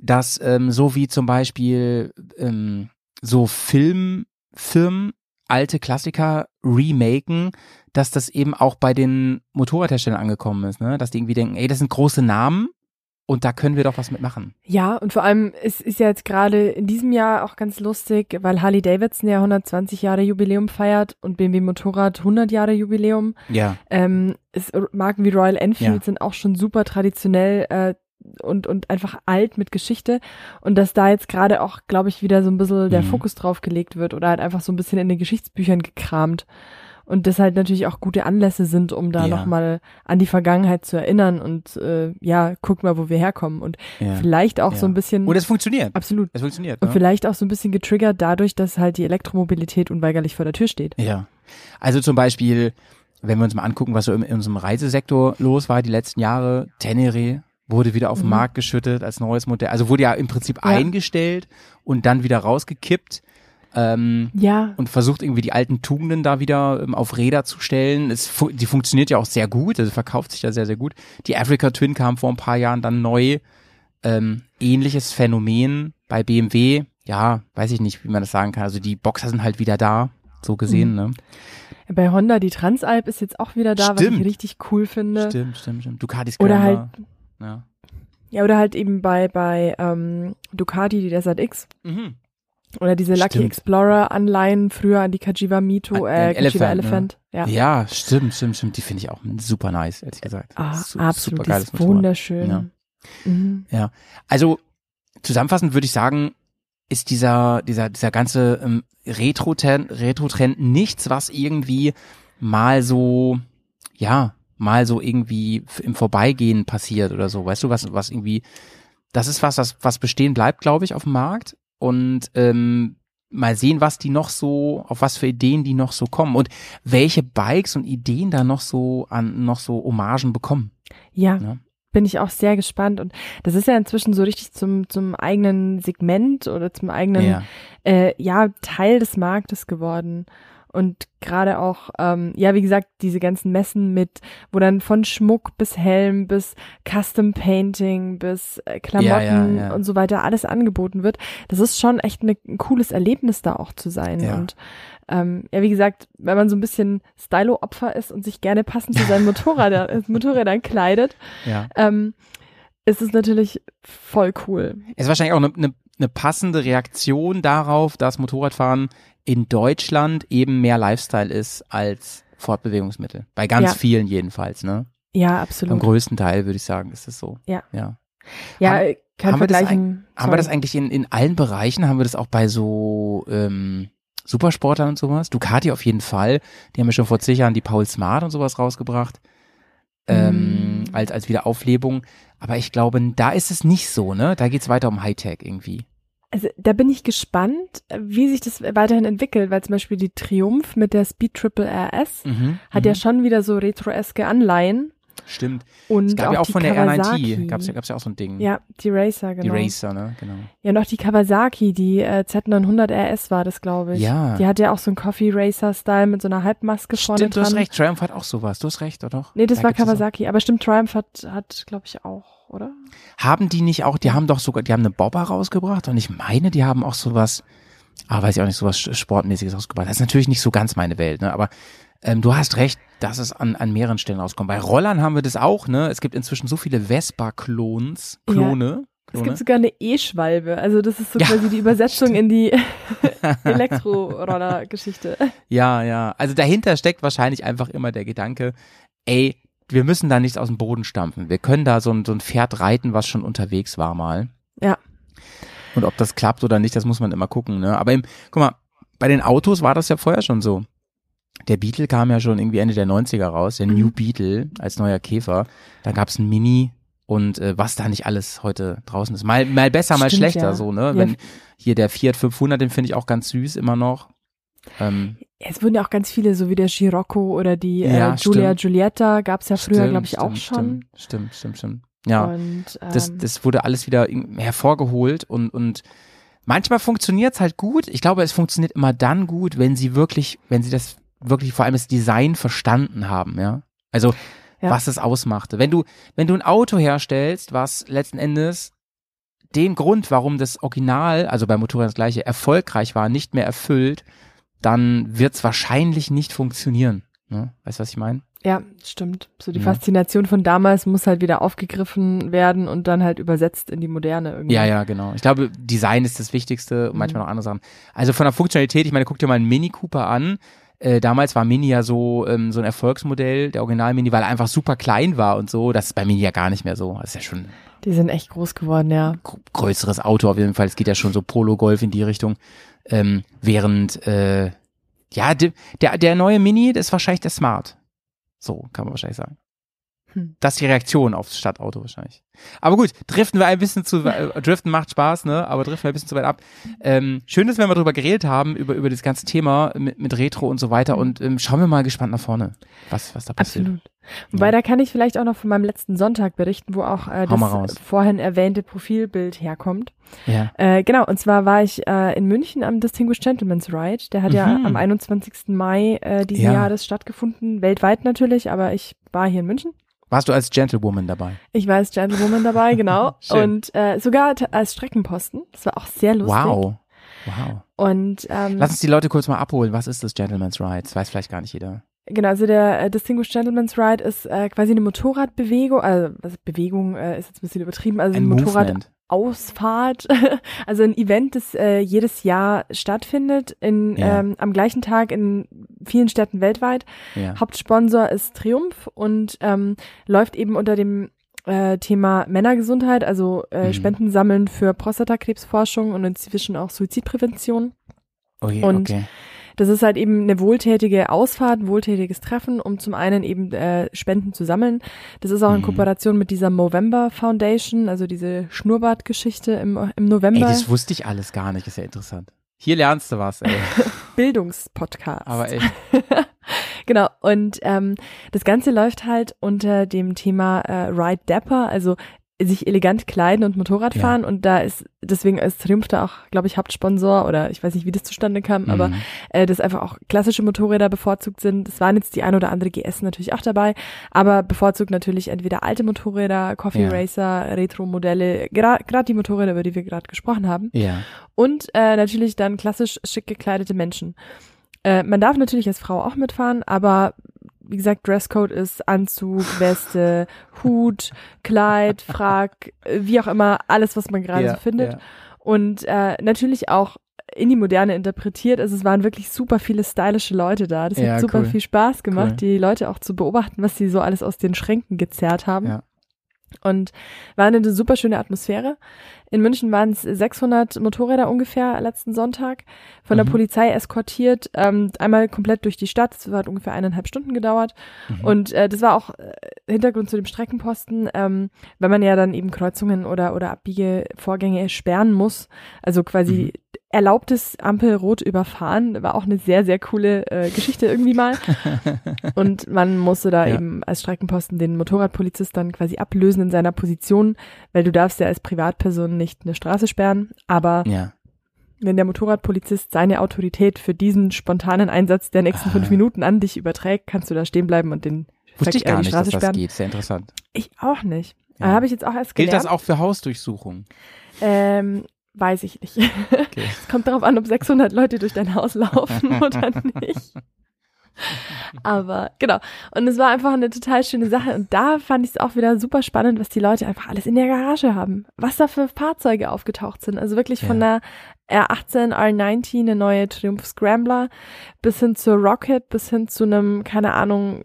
dass ähm, so wie zum Beispiel ähm, so Filmfirmen alte Klassiker remaken, dass das eben auch bei den Motorradherstellern angekommen ist, ne? Dass die irgendwie denken, ey, das sind große Namen und da können wir doch was mitmachen. Ja, und vor allem, es ist ja jetzt gerade in diesem Jahr auch ganz lustig, weil Harley Davidson ja 120 Jahre Jubiläum feiert und BMW Motorrad 100 Jahre Jubiläum. Ja. Ähm, es, Marken wie Royal Enfield Ja. sind auch schon super traditionell äh, und, und einfach alt mit Geschichte. Und dass da jetzt gerade auch, glaube ich, wieder so ein bisschen der Mhm. Fokus drauf gelegt wird oder halt einfach so ein bisschen in den Geschichtsbüchern gekramt. Und das halt natürlich auch gute Anlässe sind, um da Ja. nochmal an die Vergangenheit zu erinnern und äh, ja, guck mal, wo wir herkommen. Und ja. vielleicht auch Ja. so ein bisschen. Und es funktioniert. absolut. Es funktioniert. Und Ne? vielleicht auch so ein bisschen getriggert dadurch, dass halt die Elektromobilität unweigerlich vor der Tür steht. Ja. Also zum Beispiel, wenn wir uns mal angucken, was so in, in unserem Reisesektor los war die letzten Jahre, Tenere, wurde wieder auf den Mhm. Markt geschüttet als neues Modell. Also wurde ja im Prinzip Ja. eingestellt und dann wieder rausgekippt. Ähm, Ja, und versucht irgendwie die alten Tugenden da wieder ähm, auf Räder zu stellen. Es, fu- die funktioniert ja auch sehr gut, also verkauft sich ja sehr, sehr gut. Die Africa Twin kam vor ein paar Jahren dann neu. Ähm, ähnliches Phänomen bei BMW. Ja, weiß ich nicht, wie man das sagen kann. Also die Boxer sind halt wieder da, so gesehen, Mhm. ne? bei Honda die Transalp ist jetzt auch wieder da, was Stimmt. ich richtig cool finde. Stimmt, stimmt, stimmt. Ducati Oder halt, Ja. ja, oder halt eben bei, bei ähm, Ducati die Desert X Mhm. oder diese Lucky Stimmt. Explorer Anleihen früher an die Kajiva Mito, äh, Kajiva Elephant, Elephant. Ja. Ja, stimmt, stimmt, stimmt. Die finde ich auch super nice, ehrlich gesagt. Ah, Su- absolut, ist Motorrad. wunderschön. Ja. Mhm. Also zusammenfassend würde ich sagen, ist dieser dieser dieser ganze ähm, Retro-Trend Retro-Trend nichts, was irgendwie mal so ja mal so irgendwie im Vorbeigehen passiert oder so, weißt du, was was irgendwie das ist was, was was bestehen bleibt, glaube ich, auf dem Markt und ähm, mal sehen, was die noch so, auf was für Ideen die noch so kommen und welche Bikes und Ideen da noch so an noch so Hommagen bekommen. Ja, Ja. bin ich auch sehr gespannt. Und das ist ja inzwischen so richtig zum, zum eigenen Segment oder zum eigenen Ja. äh, ja, Teil des Marktes geworden. Und gerade auch, ähm, ja, wie gesagt, diese ganzen Messen mit, wo dann von Schmuck bis Helm bis Custom Painting bis äh, Klamotten ja. und so weiter alles angeboten wird. Das ist schon echt ne, ein cooles Erlebnis, da auch zu sein. Ja. Und ähm, ja, wie gesagt, wenn man so ein bisschen Stylo-Opfer ist und sich gerne passend zu seinen *laughs* Motorrädern, äh, Motorrädern kleidet, ja. ähm, ist es natürlich voll cool. Es ist wahrscheinlich auch eine, eine, eine passende Reaktion darauf, dass Motorradfahren in Deutschland eben mehr Lifestyle ist als Fortbewegungsmittel. Bei ganz Ja. vielen jedenfalls, ne? Ja, Am absolut. größten Teil würde ich sagen, ist es so. Ja. ja. Ja, Haben- kein haben wir das Vergleichen. Haben wir das eigentlich in, in allen Bereichen? Haben wir das auch bei so ähm, Supersportlern und sowas? Ducati auf jeden Fall. Die haben ja schon vor zig Jahren die Paul Smart und sowas rausgebracht. Ähm, Mm. als, als Wiederauflebung. Aber ich glaube, da ist es nicht so, ne? Da geht's weiter um Hightech irgendwie. Also da bin ich gespannt, wie sich das weiterhin entwickelt, weil zum Beispiel die Triumph mit der Speed Triple RS Mhm, hat mhm. ja schon wieder so retro-eske Anleihen. Stimmt. Und Es gab ja auch die von der Kawasaki. R9T, gab's ja, gab's ja auch so ein Ding. Ja, die Racer, Die genau. Racer, ne? Genau. Ja, noch die Kawasaki, die äh, Z900 RS war das, glaube ich. Ja. Die hat ja auch so einen Coffee Racer-Style mit so einer Halbmaske vorne Stimmt, du dran. hast recht. Triumph hat auch sowas. Du hast recht, oder doch? Nee, das Da war auch. Kawasaki. Aber stimmt, Triumph hat, hat glaube ich, auch, oder? Haben die nicht auch, die haben doch sogar, die haben eine Bobber rausgebracht und ich meine, die haben auch sowas, ah, weiß ich auch nicht, sowas Sportmäßiges rausgebracht. Das ist natürlich nicht so ganz meine Welt, ne? Aber ähm, du hast recht, dass es an, an mehreren Stellen rauskommt. Bei Rollern haben wir das auch, ne? Es gibt inzwischen so viele Vespa-Klons, Klone. Es Klone. gibt sogar eine E-Schwalbe. Also das ist so Ja, quasi die Übersetzung in die *laughs* Elektroroller-Geschichte. Ja, ja. Also dahinter steckt wahrscheinlich einfach immer der Gedanke, ey, wir müssen da nichts aus dem Boden stampfen. Wir können da so ein, so ein Pferd reiten, was schon unterwegs war mal. Ja. Und ob das klappt oder nicht, das muss man immer gucken. Ne? Aber im, guck mal, bei den Autos war das ja vorher schon so. Der Beetle kam ja schon irgendwie Ende der 90er raus, der Mhm. New Beetle als neuer Käfer. Da gab's ein Mini und äh, was da nicht alles heute draußen ist. Mal, mal besser, mal Stimmt, schlechter ja. so, ne? Ja. Wenn hier der Fiat 500, den finde ich auch ganz süß immer noch. Ähm, Es wurden ja auch ganz viele, so wie der Scirocco oder die Ja, äh, Giulia stimmt. Giulietta, gab es ja früher, glaube ich, auch stimmt, schon. Stimmt, stimmt, stimmt. Ja, Und, ähm, das, das wurde alles wieder hervorgeholt und, und manchmal funktioniert's halt gut. Ich glaube, es funktioniert immer dann gut, wenn sie wirklich, wenn sie das wirklich vor allem das Design verstanden haben, ja. Also, Ja. was es ausmachte. Wenn du, wenn du ein Auto herstellst, was letzten Endes den Grund, warum das Original, also bei Motorrad das gleiche, erfolgreich war, nicht mehr erfüllt, dann wird's wahrscheinlich nicht funktionieren. Ne? Weißt du, was ich meine? ja, stimmt. So die Ja. Faszination von damals muss halt wieder aufgegriffen werden und dann halt übersetzt in die Moderne irgendwie. Ja, ja, genau. Ich glaube, Design ist das Wichtigste und manchmal Mhm. noch andere Sachen. Also von der Funktionalität, ich meine, guck dir mal einen Mini Cooper an. Äh, damals war Mini ja so ähm, so ein Erfolgsmodell, der Original Mini, weil er einfach super klein war und so. Das ist bei Mini ja gar nicht mehr so. Das ist ja schon Die sind echt groß geworden, ja. gr- größeres Auto auf jeden Fall. Es geht ja schon so Polo Golf in die Richtung. Ähm, während äh, ja de, der der neue Mini, das ist wahrscheinlich der Smart. So kann man wahrscheinlich sagen. Hm. Das ist die Reaktion aufs Stadtauto wahrscheinlich. Aber gut, driften wir ein bisschen zu, äh, driften macht Spaß, ne? Aber driften wir ein bisschen zu weit ab. Ähm, schön, dass wir mal drüber geredet haben, über, über das ganze Thema mit, mit Retro und so weiter. Mhm. Und ähm, schauen wir mal gespannt nach vorne, was, was da passiert. Absolut. Wobei, da kann ich vielleicht auch noch von meinem letzten Sonntag berichten, wo auch äh, das vorhin erwähnte Profilbild herkommt. Ja. Äh, genau, und zwar war ich äh, in München am Distinguished Gentleman's Ride. Der hat ja Mhm. am 21. Mai äh, diesen Ja. Jahres stattgefunden, weltweit natürlich, aber ich war hier in München. Warst du als Gentlewoman dabei? Ich war als Gentlewoman dabei, genau. *laughs* Und äh, sogar als Streckenposten. Das war auch sehr lustig. Wow. Wow. Und ähm, Lass uns die Leute kurz mal abholen. Was ist das Gentleman's Ride? Das weiß vielleicht gar nicht jeder. Genau, also der äh, Distinguished Gentleman's Ride ist äh, quasi eine Motorradbewegung, also was, Bewegung äh, ist jetzt ein bisschen übertrieben, also Ein eine Movement. Motorradausfahrt, *laughs* also ein Event, das äh, jedes Jahr stattfindet, in, Ja. ähm, am gleichen Tag in vielen Städten weltweit. Ja. Hauptsponsor ist Triumph und ähm, läuft eben unter dem äh, Thema Männergesundheit, also äh, Mhm. Spenden sammeln für Prostatakrebsforschung und inzwischen auch Suizidprävention. Okay, Und- okay. Das ist halt eben eine wohltätige Ausfahrt, ein wohltätiges Treffen, um zum einen eben äh, Spenden zu sammeln. Das ist auch in Mhm. Kooperation mit dieser Movember Foundation, also diese Schnurrbartgeschichte im, im Ey, November. das wusste ich alles gar nicht. Ist ja interessant. Hier lernst du was, ey. *laughs* Bildungspodcast. Aber echt. *laughs* genau. Und ähm, das Ganze läuft halt unter dem Thema äh, Ride Dapper, also sich elegant kleiden und Motorrad Ja. fahren. Und da ist, deswegen ist Triumph da auch, glaube ich, Hauptsponsor oder ich weiß nicht, wie das zustande kam, aber Mhm. äh, dass einfach auch klassische Motorräder bevorzugt sind. Es waren jetzt die ein oder andere GS natürlich auch dabei, aber bevorzugt natürlich entweder alte Motorräder, Coffee Ja. Racer, Retro-Modelle, gerade die Motorräder, über die wir gerade gesprochen haben. Ja. Und äh, natürlich dann klassisch schick gekleidete Menschen. Äh, man darf natürlich als Frau auch mitfahren, aber wie gesagt, Dresscode ist Anzug, Weste, *laughs* Hut, Kleid, Frack, wie auch immer, alles, was man gerade ja, so findet. Ja. Und äh, natürlich auch in die Moderne interpretiert. Also es waren wirklich super viele stylische Leute da. Das Ja, hat super cool. viel Spaß gemacht, Cool. die Leute auch zu beobachten, was sie so alles aus den Schränken gezerrt haben. Ja. Und war eine super schöne Atmosphäre. In München waren es 600 Motorräder ungefähr letzten Sonntag, von der Mhm. Polizei eskortiert, ähm, einmal komplett durch die Stadt. Das hat ungefähr eineinhalb Stunden gedauert. Mhm. Und äh, das war auch äh, Hintergrund zu dem Streckenposten, ähm, wenn man ja dann eben Kreuzungen oder, oder Abbiegevorgänge sperren muss. Also quasi erlaubtes Ampelrot überfahren, war auch eine sehr, sehr coole äh, Geschichte irgendwie mal. *laughs* Und man musste da Ja. eben als Streckenposten den Motorradpolizist dann quasi ablösen in seiner Position, weil du darfst ja als Privatperson nicht eine Straße sperren, aber ja. wenn der Motorradpolizist seine Autorität für diesen spontanen Einsatz der nächsten fünf Ah. Minuten an dich überträgt, kannst du da stehen bleiben und den Wusste ich gar die nicht, dass Straße das sperren. geht. Sehr interessant. Ich auch nicht. Ja. Habe ich jetzt auch erst Gilt gelernt. das auch für Hausdurchsuchungen? Ähm, weiß ich nicht. Okay. *laughs* Es kommt darauf an, ob 600 Leute durch dein Haus laufen *laughs* oder nicht. Aber genau. Und es war einfach eine total schöne Sache. Und da fand ich es auch wieder super spannend, was die Leute einfach alles in der Garage haben. Was da für Fahrzeuge aufgetaucht sind. Also wirklich von der R18 R90, eine neue Triumph Scrambler, bis hin zur Rocket, bis hin zu einem, keine Ahnung,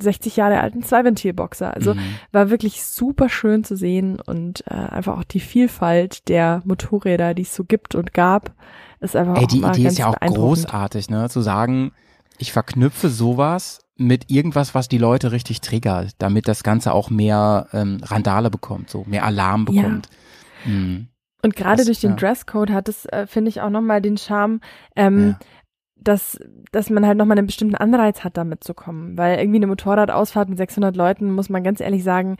60 Jahre alten Zweiventilboxer. Also Mhm. war wirklich super schön zu sehen und äh, einfach auch die Vielfalt der Motorräder, die es so gibt und gab, ist einfach Ey, auch die Idee ist ja auch großartig, ne? Zu sagen, ich verknüpfe sowas mit irgendwas, was die Leute richtig triggert, damit das Ganze auch mehr ähm, Randale bekommt, so mehr Alarm Ja. bekommt. Mhm. Und gerade durch den ja. Dresscode hat es, äh, finde ich, auch nochmal den Charme, ähm, Ja. Dass, dass man halt nochmal einen bestimmten Anreiz hat, damit zu kommen. Weil irgendwie eine Motorradausfahrt mit 600 Leuten, muss man ganz ehrlich sagen,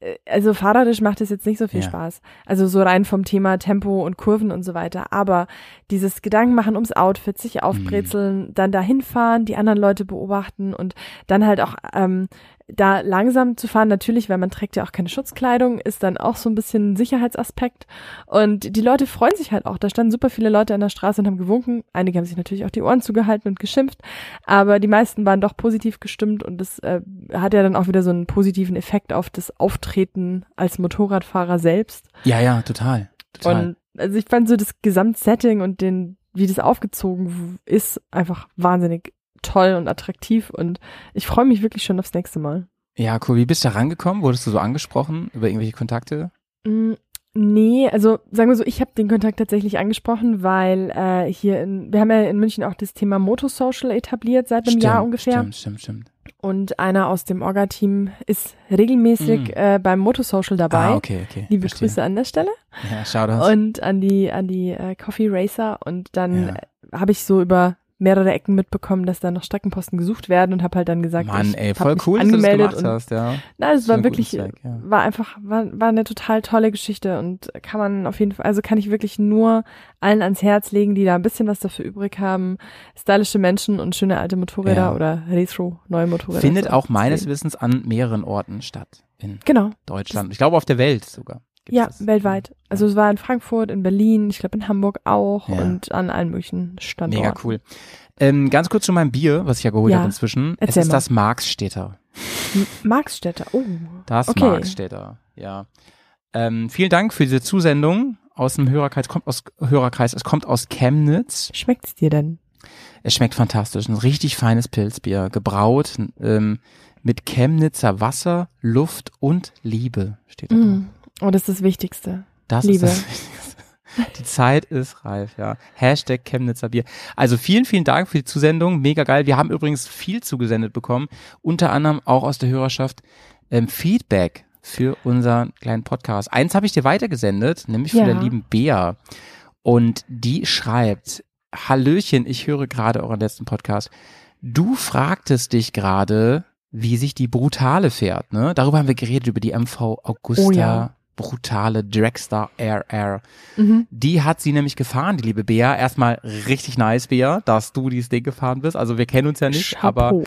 äh, also fahrerisch macht es jetzt nicht so viel Ja. Spaß. Also so rein vom Thema Tempo und Kurven und so weiter. Aber dieses Gedanken machen ums Outfit, sich aufbrezeln, dann dahin fahren, die anderen Leute beobachten und dann halt auch ähm, da langsam zu fahren, natürlich, weil man trägt ja auch keine Schutzkleidung, ist dann auch so ein bisschen ein Sicherheitsaspekt. Und die Leute freuen sich halt auch. Da standen super viele Leute an der Straße und haben gewunken. Einige haben sich natürlich auch die Ohren zugehalten und geschimpft, aber die meisten waren doch positiv gestimmt und das äh, hat ja dann auch wieder so einen positiven Effekt auf das Auftreten als Motorradfahrer selbst. Ja, ja, total. total. Und also ich fand so das Gesamtsetting und den, wie das aufgezogen ist, einfach wahnsinnig toll und attraktiv und ich freue mich wirklich schon aufs nächste Mal. ja, cool. Wie bist du da rangekommen? Wurdest du so angesprochen über irgendwelche Kontakte? Mm, Nee, also sagen wir so, ich habe den Kontakt tatsächlich angesprochen, weil äh, hier in, wir haben ja in München auch das Thema Motosocial etabliert seit einem stimmt, Jahr ungefähr. Stimmt, stimmt, stimmt. Und einer aus dem Orga-Team ist regelmäßig Mm. äh, beim Motosocial dabei. Ah, okay, okay. Liebe verstehe. Grüße an der Stelle. Ja, Shoutouts. Und an die, an die äh, Coffee Racer. Und dann Ja. habe ich so über mehrere Ecken mitbekommen, dass da noch Streckenposten gesucht werden und habe halt dann gesagt, Mann, ey, voll cool, dass du das angemeldet gemacht und hast, ja. Na, es war wirklich, Zweck, ja. war einfach, war, war eine total tolle Geschichte und kann man auf jeden Fall, also kann ich wirklich nur allen ans Herz legen, die da ein bisschen was dafür übrig haben, stylische Menschen und schöne alte Motorräder Ja. oder Retro, neue Motorräder. Findet zu auch meines sehen. Wissens an mehreren Orten statt. In Genau, Deutschland. Ich glaube auf der Welt sogar. Gibt's ja, das. weltweit. Also es war in Frankfurt, in Berlin, ich glaube in Hamburg auch Ja. und an allen möglichen Standorten. Mega cool. Ähm, ganz kurz zu meinem Bier, was ich ja geholt Ja, habe inzwischen. Es erzähl ist mal. das Marxstädter. Marxstädter, oh. Das Okay. Marxstädter, ja. Ähm, vielen Dank für diese Zusendung aus dem Hörerkreis. Es kommt aus Hörerkreis. Es kommt aus Chemnitz. Schmeckt's dir denn? Es schmeckt fantastisch. Ein richtig feines Pilzbier, gebraut ähm, mit Chemnitzer Wasser, Luft und Liebe steht da. Mm. Oh, das ist das Wichtigste. Das Liebe. ist das Wichtigste. Die Zeit ist reif, ja. Hashtag Chemnitzer Bier. Also vielen, vielen Dank für die Zusendung. Mega geil. Wir haben übrigens viel zugesendet bekommen. Unter anderem auch aus der Hörerschaft ähm, Feedback für unseren kleinen Podcast. Eins habe ich dir weitergesendet, nämlich von Ja. der lieben Bea. Und die schreibt, Hallöchen, ich höre gerade euren letzten Podcast. Du fragtest dich gerade, wie sich die Brutale fährt, ne? Darüber haben wir geredet, über die MV Augusta. Oh ja. Brutale Dragster RR. Mhm. Die hat sie nämlich gefahren, die liebe Bea. Erstmal richtig nice, Bea, dass du dieses Ding gefahren bist. Also wir kennen uns ja nicht, aber Chapeau.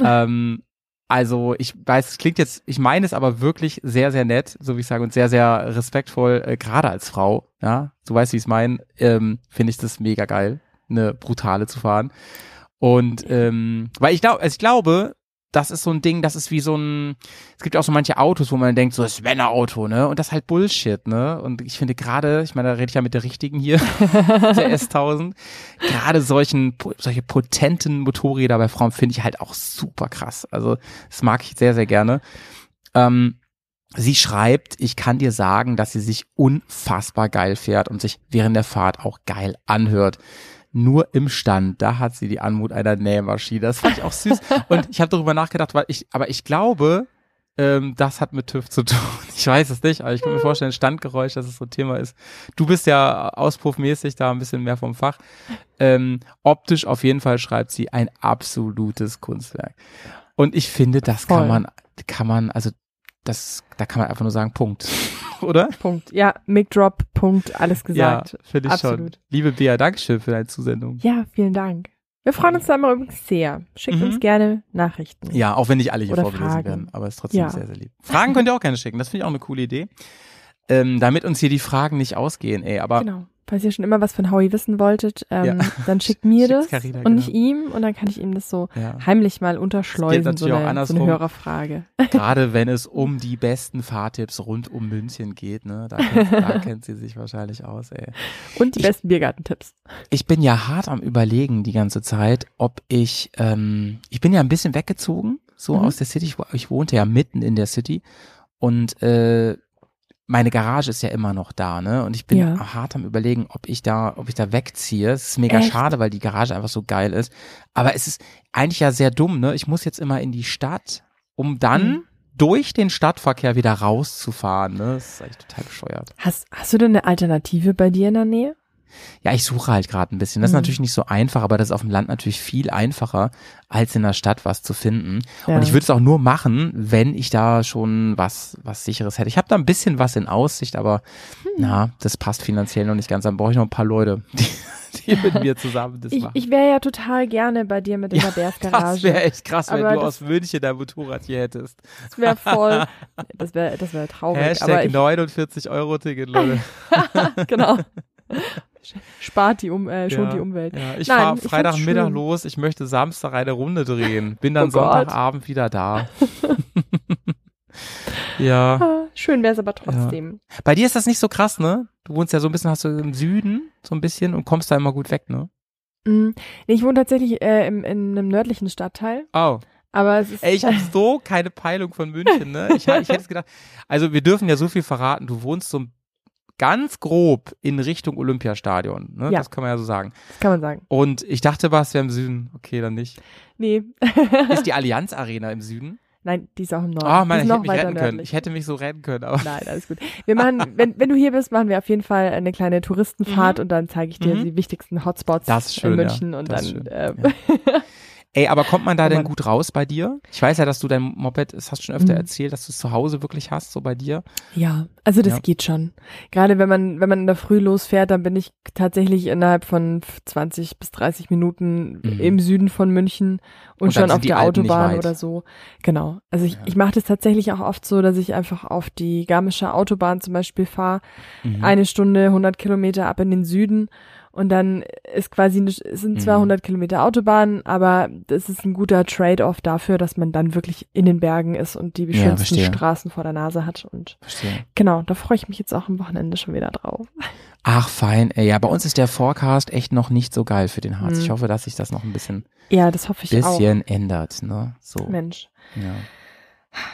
*laughs* ähm, also ich weiß, es klingt jetzt, ich meine es aber wirklich sehr, sehr nett, so wie ich sage, und sehr, sehr respektvoll, äh, gerade als Frau, ja, du weißt, wie ich es meine, ähm, finde ich das mega geil, eine brutale zu fahren. Und ähm, weil ich glaube, also ich glaube, das ist so ein Ding, das ist wie so ein, es gibt auch so manche Autos, wo man denkt, so das wäre ein Auto, ne? Und das ist halt Bullshit, ne? Und ich finde gerade, ich meine, da rede ich ja mit der richtigen hier, *laughs* der S1000, gerade solchen, solche potenten Motorräder bei Frauen finde ich halt auch super krass. Also das mag ich sehr, sehr gerne. Ähm, sie schreibt, ich kann dir sagen, dass sie sich unfassbar geil fährt und sich während der Fahrt auch geil anhört. Nur im Stand, da hat sie die Anmut einer Nähmaschine. Das fand ich auch süß. *laughs* Und ich habe darüber nachgedacht, weil ich, aber ich glaube, ähm, das hat mit TÜV zu tun. *laughs* Ich weiß es nicht, aber ich kann mir vorstellen, Standgeräusch, dass es so ein Thema ist. Du bist ja auspuffmäßig da ein bisschen mehr vom Fach. Ähm, optisch auf jeden Fall schreibt sie ein absolutes Kunstwerk. Und ich finde, das Voll. kann man, kann man, also das, da kann man einfach nur sagen, Punkt. *laughs* Oder? Punkt. Ja, Mic Drop, Punkt, alles gesagt. Ja, finde ich schon. Absolut. Liebe Bea, Dankeschön für deine Zusendung. Ja, vielen Dank. Wir freuen uns da immer übrigens sehr. Schickt Mhm. uns gerne Nachrichten. Ja, auch wenn nicht alle hier Oder vorgelesen Fragen. werden, aber es ist trotzdem Ja. sehr, sehr lieb. Fragen könnt ihr auch gerne schicken, das finde ich auch eine coole Idee. Ähm, damit uns hier die Fragen nicht ausgehen, ey, aber Genau. Falls ihr schon immer was von Howie wissen wolltet, ähm, Ja. *laughs* dann schickt mir das Carina, und genau. nicht ihm und dann kann ich ihm das so ja. heimlich mal Das unterschleusen, so natürlich auch eine, so eine Hörerfrage. *laughs* gerade wenn es um die besten Fahrtipps rund um München geht, ne, da kennt, da *laughs* kennt sie sich wahrscheinlich aus, ey. Und die Ich- besten Biergartentipps. Ich bin ja hart am überlegen die ganze Zeit, ob ich, ähm, ich bin ja ein bisschen weggezogen, so Mhm. aus der City. Ich, ich wohnte ja mitten in der City und äh, meine Garage ist ja immer noch da, ne? Und ich bin Ja. hart am überlegen, ob ich da, ob ich da wegziehe. Es ist mega Echt? schade, weil die Garage einfach so geil ist. Aber es ist eigentlich ja sehr dumm, ne? Ich muss jetzt immer in die Stadt, um dann Mhm. durch den Stadtverkehr wieder rauszufahren, ne? Das ist eigentlich total bescheuert. Hast, hast du denn eine Alternative bei dir in der Nähe? Ja, ich suche halt gerade ein bisschen. Das ist Mhm. natürlich nicht so einfach, aber das ist auf dem Land natürlich viel einfacher, als in der Stadt was zu finden. Ja. Und ich würde es auch nur machen, wenn ich da schon was, was sicheres hätte. Ich habe da ein bisschen was in Aussicht, aber Hm. na, das passt finanziell noch nicht ganz. Dann brauche ich noch ein paar Leute, die, *laughs* die mit mir zusammen das Ich, machen. ich wäre ja total gerne bei dir mit in Ja, der *laughs* das Bärsgarage. wäre echt krass, wenn Aber du das- aus München dein Motorrad hier hättest. Das wäre voll, *laughs* das wäre das wär traurig. aber Hashtag ich, 49 Euro Ticket, Leute. genau. *laughs* Spart die um, äh, schont Ja. die Umwelt. Ja, ich fahre Freitagmittag los, ich möchte Samstag eine Runde drehen, bin *laughs* dann Oh. Sonntagabend wieder da. *laughs* ja. Ah, schön wäre es aber trotzdem. Bei dir ist das nicht so krass, ne? Du wohnst ja so ein bisschen, hast du im Süden, so ein bisschen und kommst da immer gut weg, ne? Mm, nee, ich wohne tatsächlich äh, im, in einem nördlichen Stadtteil, Oh. aber es ist Ey, ich habe so keine Peilung von München, ne? Ich, ich hätte es gedacht, also wir dürfen ja so viel verraten, du wohnst so ganz grob in Richtung Olympiastadion. Ne? Ja. Das kann man ja so sagen. Das kann man sagen. Und ich dachte, was wäre im Süden. Okay, dann nicht. Nee. Ist die Allianz Arena im Süden? Nein, die ist auch im Norden. Die Mann, ich hätte mich retten können. Ich hätte mich so retten können, aber. Nein, alles gut. Wir machen, *laughs* wenn, wenn du hier bist, machen wir auf jeden Fall eine kleine Touristenfahrt und dann zeige ich dir Mhm. die wichtigsten Hotspots Das ist schön, in ja. München und Das dann ist schön, ähm, *laughs* Ey, aber kommt man da denn gut raus bei dir? Ich weiß ja, dass du dein Moped, das hast du schon öfter Mhm. erzählt, dass du es zu Hause wirklich hast, so bei dir. Ja, also das Ja. geht schon. Gerade wenn man, wenn man in der Früh losfährt, dann bin ich tatsächlich innerhalb von 20 bis 30 Minuten Mhm. im Süden von München und, Und schon auf der Alpen Autobahn oder so. Genau. Also ich, Ja. ich mache das tatsächlich auch oft so, dass ich einfach auf die Garmische Autobahn zum Beispiel fahre, Mhm. eine Stunde, 100 Kilometer ab in den Süden und dann ist quasi, eine, es sind zwar Mhm. 100 Kilometer Autobahn, aber das ist ein guter Trade-off dafür, dass man dann wirklich in den Bergen ist und die Ja, schönsten verstehe. Straßen vor der Nase hat und Verstehe. Genau, da freue ich mich jetzt auch am Wochenende schon wieder drauf. Ach, fein. Ey, ja, bei uns ist der Forecast echt noch nicht so geil für den Harz. Mhm. Ich hoffe, dass sich das noch ein bisschen, Ja, das hoffe ich auch. bisschen ändert, ne? So. Mensch. Ja.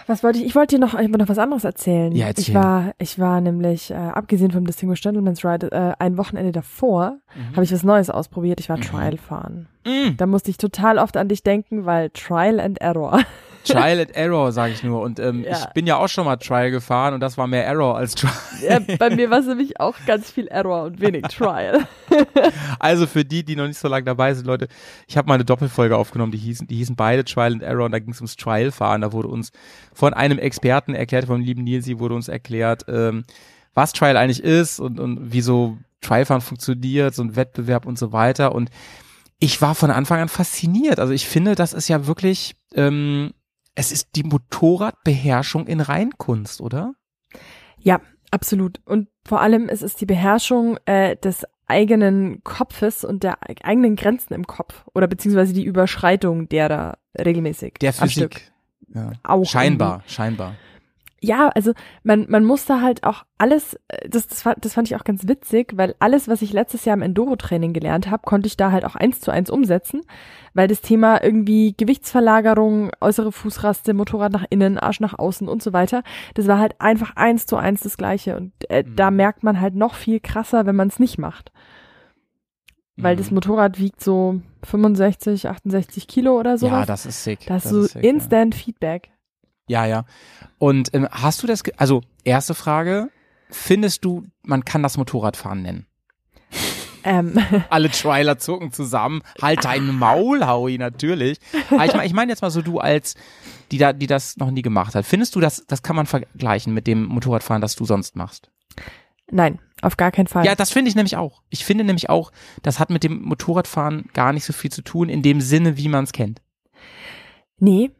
Was wollte ich? Ich wollte dir noch, ich wollte noch was anderes erzählen. Ja, erzähl. Ich war, ich war nämlich, äh, abgesehen vom Distinguished Gentleman's Ride, äh, ein Wochenende davor Mhm. habe ich was Neues ausprobiert. Ich war Mhm. Trial fahren. Mm. Da musste ich total oft an dich denken, weil Trial and Error. *laughs* Trial and Error, sage ich nur. Und ähm, Ja. ich bin ja auch schon mal Trial gefahren und das war mehr Error als Trial. ja, bei mir war es nämlich auch ganz viel Error und wenig Trial. *laughs* Also für die, die noch nicht so lange dabei sind, Leute, ich habe mal eine Doppelfolge aufgenommen, die hießen, die hießen beide Trial and Error und da ging es ums Trial-Fahren. Da wurde uns von einem Experten erklärt, vom lieben Nilsi wurde uns erklärt, ähm, was Trial eigentlich ist und, und wie so Trialfahren funktioniert, so ein Wettbewerb und so weiter. Und ich war von Anfang an fasziniert. Also ich finde, das ist ja wirklich, ähm, es ist die Motorradbeherrschung in Reinkunst, oder? Ja, absolut. Und vor allem ist es die Beherrschung äh, des eigenen Kopfes und der eig- eigenen Grenzen im Kopf oder beziehungsweise die Überschreitung derer regelmäßig. Der. Physik. Ja. Auch Scheinbar, scheinbar. Ja, also man, man muss da halt auch alles, äh, das, das, fand, das fand ich auch ganz witzig, weil alles, was ich letztes Jahr im Enduro-Training gelernt habe, konnte ich da halt auch eins zu eins umsetzen, weil das Thema irgendwie Gewichtsverlagerung, äußere Fußraste, Motorrad nach innen, Arsch nach außen und so weiter, das war halt einfach eins zu eins das Gleiche und äh, Mhm. da merkt man halt noch viel krasser, wenn man es nicht macht, weil das Mhm. Motorrad wiegt so 65, 68 Kilo oder sowas. Ja, das ist sick. das ist ist so sick, ja. Instant Feedback. Ja, ja. Und ähm, hast du das, also erste Frage, findest du, man kann das Motorradfahren nennen? Ähm, *laughs* Alle Trialer zucken zusammen, halt dein Maul, Howie, natürlich. Aber ich meine ich mein jetzt mal so du als, die da, die das noch nie gemacht hat. Findest du, das, das kann man vergleichen mit dem Motorradfahren, das du sonst machst? nein, auf gar keinen Fall. Ja, das finde ich nämlich auch. Ich finde nämlich auch, das hat mit dem Motorradfahren gar nicht so viel zu tun, in dem Sinne, wie man es kennt. Nee,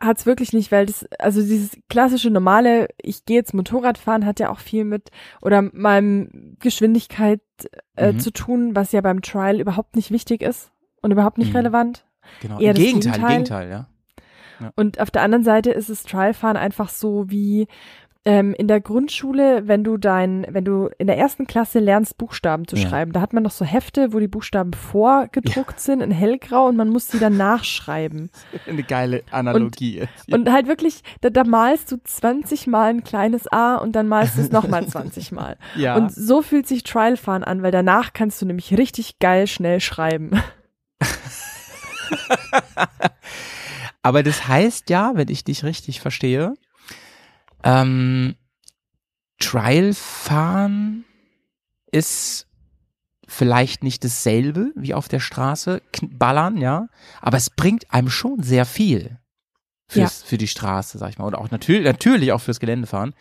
hat's wirklich nicht, weil das, also dieses klassische normale, ich gehe jetzt Motorrad fahren, hat ja auch viel mit oder meinem Geschwindigkeit äh, Mhm. zu tun, was ja beim Trial überhaupt nicht wichtig ist und überhaupt nicht Mhm. relevant. Genau. Eher Im das Gegenteil, Gegenteil. Gegenteil, ja. Und auf der anderen Seite ist das Trialfahren einfach so wie ähm, in der Grundschule, wenn du dein, wenn du in der ersten Klasse lernst, Buchstaben zu Ja. schreiben, da hat man noch so Hefte, wo die Buchstaben vorgedruckt sind in hellgrau und man muss sie dann nachschreiben. *laughs* Eine geile Analogie. jetzt. Und halt wirklich, da, da malst du 20 Mal ein kleines A und dann malst du es nochmal 20 *laughs* Mal. ja. Und so fühlt sich Trialfahren an, weil danach kannst du nämlich richtig geil schnell schreiben. *laughs* Aber das heißt ja, wenn ich dich richtig verstehe, ähm, Trial fahren ist vielleicht nicht dasselbe wie auf der Straße, ballern, ja, aber es bringt einem schon sehr viel fürs, für die Straße, sag ich mal, und auch natürlich, natürlich auch fürs Geländefahren.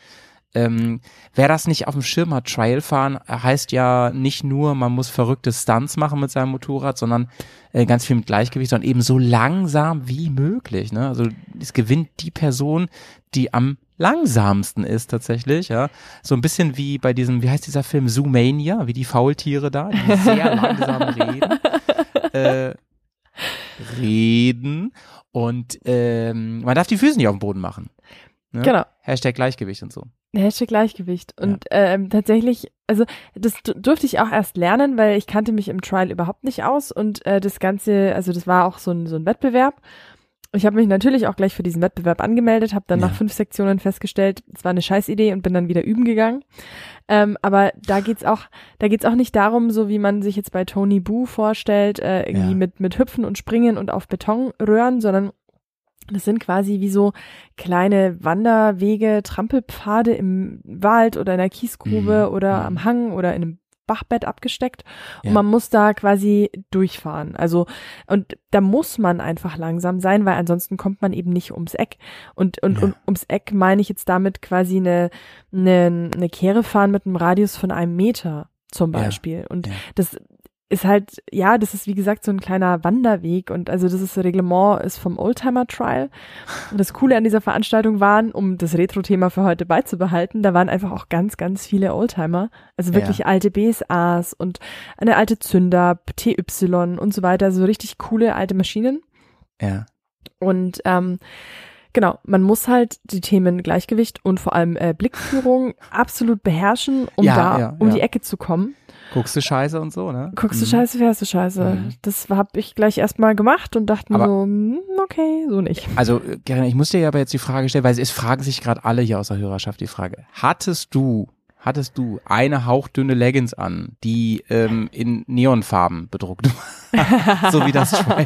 Ähm, wer das nicht auf dem Schirm hat, Trial fahren heißt ja nicht nur, man muss verrückte Stunts machen mit seinem Motorrad, sondern äh, ganz viel mit Gleichgewicht, sondern eben so langsam wie möglich. Ne? Also es gewinnt die Person, die am langsamsten ist tatsächlich, ja. So ein bisschen wie bei diesem, wie heißt dieser Film, Zoomania, wie die Faultiere da, die *laughs* sehr langsam reden. Äh, reden und ähm, man darf die Füße nicht auf den Boden machen. Ne? Genau. Hashtag Gleichgewicht und so. Hashtag Gleichgewicht. Und ähm, tatsächlich, also das durfte ich auch erst lernen, weil ich kannte mich im Trial überhaupt nicht aus und äh, das Ganze, also das war auch so ein, so ein Wettbewerb. Ich habe mich natürlich auch gleich für diesen Wettbewerb angemeldet, habe dann Ja. nach fünf Sektionen festgestellt, es war eine Scheißidee und bin dann wieder üben gegangen. Ähm, aber da geht's auch, da geht's auch nicht darum, so wie man sich jetzt bei Tony Boo vorstellt, äh, irgendwie Ja. mit mit Hüpfen und Springen und auf Beton röhren, sondern das sind quasi wie so kleine Wanderwege, Trampelpfade im Wald oder in einer Kiesgrube Mhm. oder Mhm. am Hang oder in einem Bachbett abgesteckt und Ja. man muss da quasi durchfahren. Also und da muss man einfach langsam sein, weil ansonsten kommt man eben nicht ums Eck. Und und, Ja. und ums Eck meine ich jetzt damit quasi eine, eine eine Kehre fahren mit einem Radius von einem Meter zum Ja. Beispiel. Und Ja. das ist halt, ja, das ist wie gesagt so ein kleiner Wanderweg und also das ist Reglement ist vom Oldtimer Trial. Und das Coole an dieser Veranstaltung waren, um das Retro-Thema für heute beizubehalten, da waren einfach auch ganz, ganz viele Oldtimer. Also wirklich Ja. alte BSAs und eine alte Zünder, TY und so weiter, so richtig coole alte Maschinen. Ja. Und ähm, genau, man muss halt die Themen Gleichgewicht und vor allem äh, Blickführung absolut beherrschen, um Ja, da ja, um die Ecke zu kommen. Guckst du Scheiße und so, ne? Guckst du Mhm. scheiße, fährst du scheiße. Mhm. Das habe ich gleich erstmal gemacht und dachte mir so, hm, okay, so nicht. Also, äh, Gerrit, ich muss dir aber jetzt die Frage stellen, weil es fragen sich gerade alle hier aus der Hörerschaft die Frage. Hattest du, hattest du eine hauchdünne Leggings an, die ähm, in Neonfarben bedruckt war? *laughs* *laughs* so wie das haben.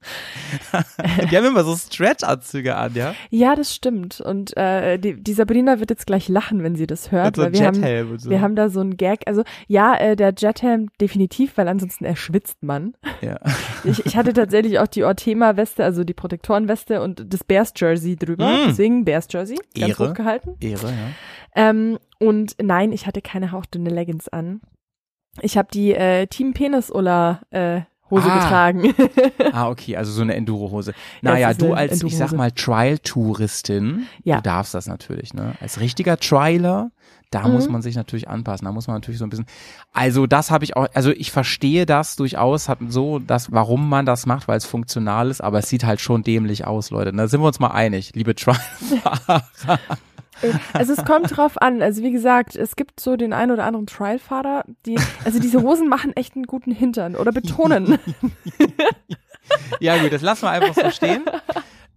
*laughs* die haben immer so Stretch-Anzüge an, ja? Ja, das stimmt. Und äh, die, die Sabrina wird jetzt gleich lachen, wenn sie das hört, so weil wir haben, so. wir haben da so einen Gag. Also ja, äh, der Jethelm definitiv, weil ansonsten erschwitzt man. ja. *laughs* Ich, ich hatte tatsächlich auch die Ortema-Weste, also die Protektorenweste und das Bears-Jersey drüber. Mm. Deswegen Bears-Jersey, ganz Ehre. hochgehalten. Ehre, ja. Ähm, und nein, ich hatte keine hauchdünne Leggings an. Ich habe die äh, Team Penis Ulla äh, Hose Ah. getragen. *laughs* Ah, okay, also so eine Enduro-Hose. Ja, Naja, du als, ich sag mal, Trial-Touristin, Ja. du darfst das natürlich, ne? Als richtiger Trialer, da Mhm. muss man sich natürlich anpassen, da muss man natürlich so ein bisschen, also das habe ich auch, also ich verstehe das durchaus, hat so, das, warum man das macht, weil es funktional ist, aber es sieht halt schon dämlich aus, Leute, da sind wir uns mal einig, liebe Trial-Fahrer. *laughs* also es kommt drauf an. Also wie gesagt, es gibt so den ein oder anderen Trialfahrer, die, also diese Hosen machen echt einen guten Hintern oder betonen. *laughs* Ja gut, das lassen wir einfach so stehen.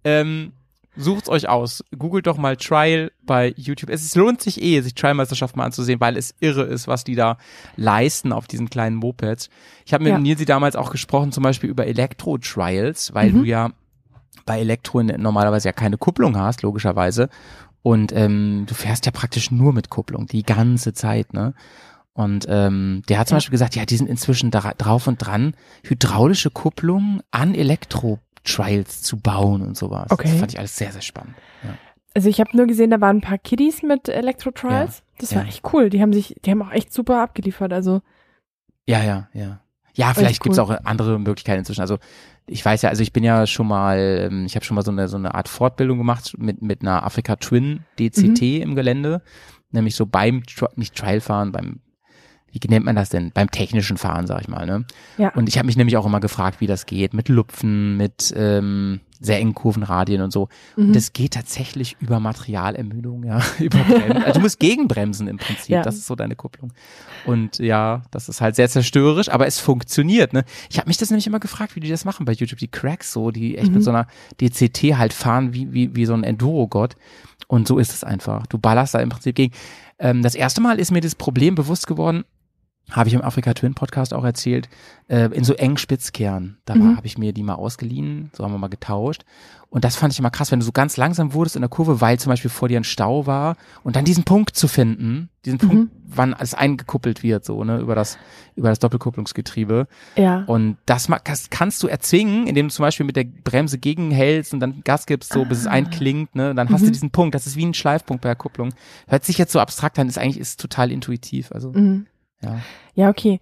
Ähm, Sucht's euch aus. Googelt doch mal Trial bei YouTube. Es ist- lohnt sich eh, sich Trial-Meisterschaft mal anzusehen, weil es irre ist, was die da leisten auf diesen kleinen Mopeds. Ich habe mit Ja. Nilsi damals auch gesprochen, zum Beispiel über Elektro-Trials, weil Mhm. du ja bei Elektro normalerweise ja keine Kupplung hast, logischerweise. Und ähm, du fährst ja praktisch nur mit Kupplung, die ganze Zeit, ne? Und ähm, der hat zum Ja. Beispiel gesagt, ja, die sind inzwischen dra drauf und dran, hydraulische Kupplung an Elektro-Trials zu bauen und sowas. Okay. Das fand ich alles sehr, sehr spannend. Ja. Also ich habe nur gesehen, da waren ein paar Kiddies mit Elektro-Trials. Das war ja. echt cool. Die haben sich, die haben auch echt super abgeliefert. Also Ja, ja, ja. Ja, vielleicht cool. gibt's auch andere Möglichkeiten inzwischen. Also ich weiß ja, also ich bin ja schon mal, ähm, ich habe schon mal so eine so eine Art Fortbildung gemacht mit mit einer Afrika Twin DCT Mhm. im Gelände, nämlich so beim nicht Trialfahren, beim wie nennt man das denn? Beim technischen Fahren, sag ich mal, ne? ja. Und ich habe mich nämlich auch immer gefragt, wie das geht, mit Lupfen, mit ähm, sehr engen Kurvenradien und so. Mhm. Und das geht tatsächlich über Materialermüdung, ja, *laughs* über Bremsen. Also du musst gegenbremsen im Prinzip, Ja. das ist so deine Kupplung. Und ja, das ist halt sehr zerstörerisch, aber es funktioniert, ne? Ich habe mich das nämlich immer gefragt, wie die das machen bei YouTube, die Cracks so, die echt Mhm. mit so einer DCT halt fahren wie, wie, wie so ein Enduro-Gott. Und so ist es einfach. Du ballerst da im Prinzip gegen. Ähm, das erste Mal ist mir das Problem bewusst geworden, habe ich im Afrika Twin Podcast auch erzählt, äh, in so engen Spitzkehren. Da Mhm. habe ich mir die mal ausgeliehen, so haben wir mal getauscht. Und das fand ich immer krass, wenn du so ganz langsam wurdest in der Kurve, weil zum Beispiel vor dir ein Stau war und dann diesen Punkt zu finden, diesen Mhm. Punkt, wann es eingekuppelt wird, so, ne, über das, über das Doppelkupplungsgetriebe. ja. Und das, das kannst du erzwingen, indem du zum Beispiel mit der Bremse gegenhältst und dann Gas gibst, so bis es Ah. einklingt, ne? Dann hast du Mhm. diesen Punkt. Das ist wie ein Schleifpunkt bei der Kupplung. Hört sich jetzt so abstrakt an, ist eigentlich ist total intuitiv. Also, Mhm. Ja. Ja, okay.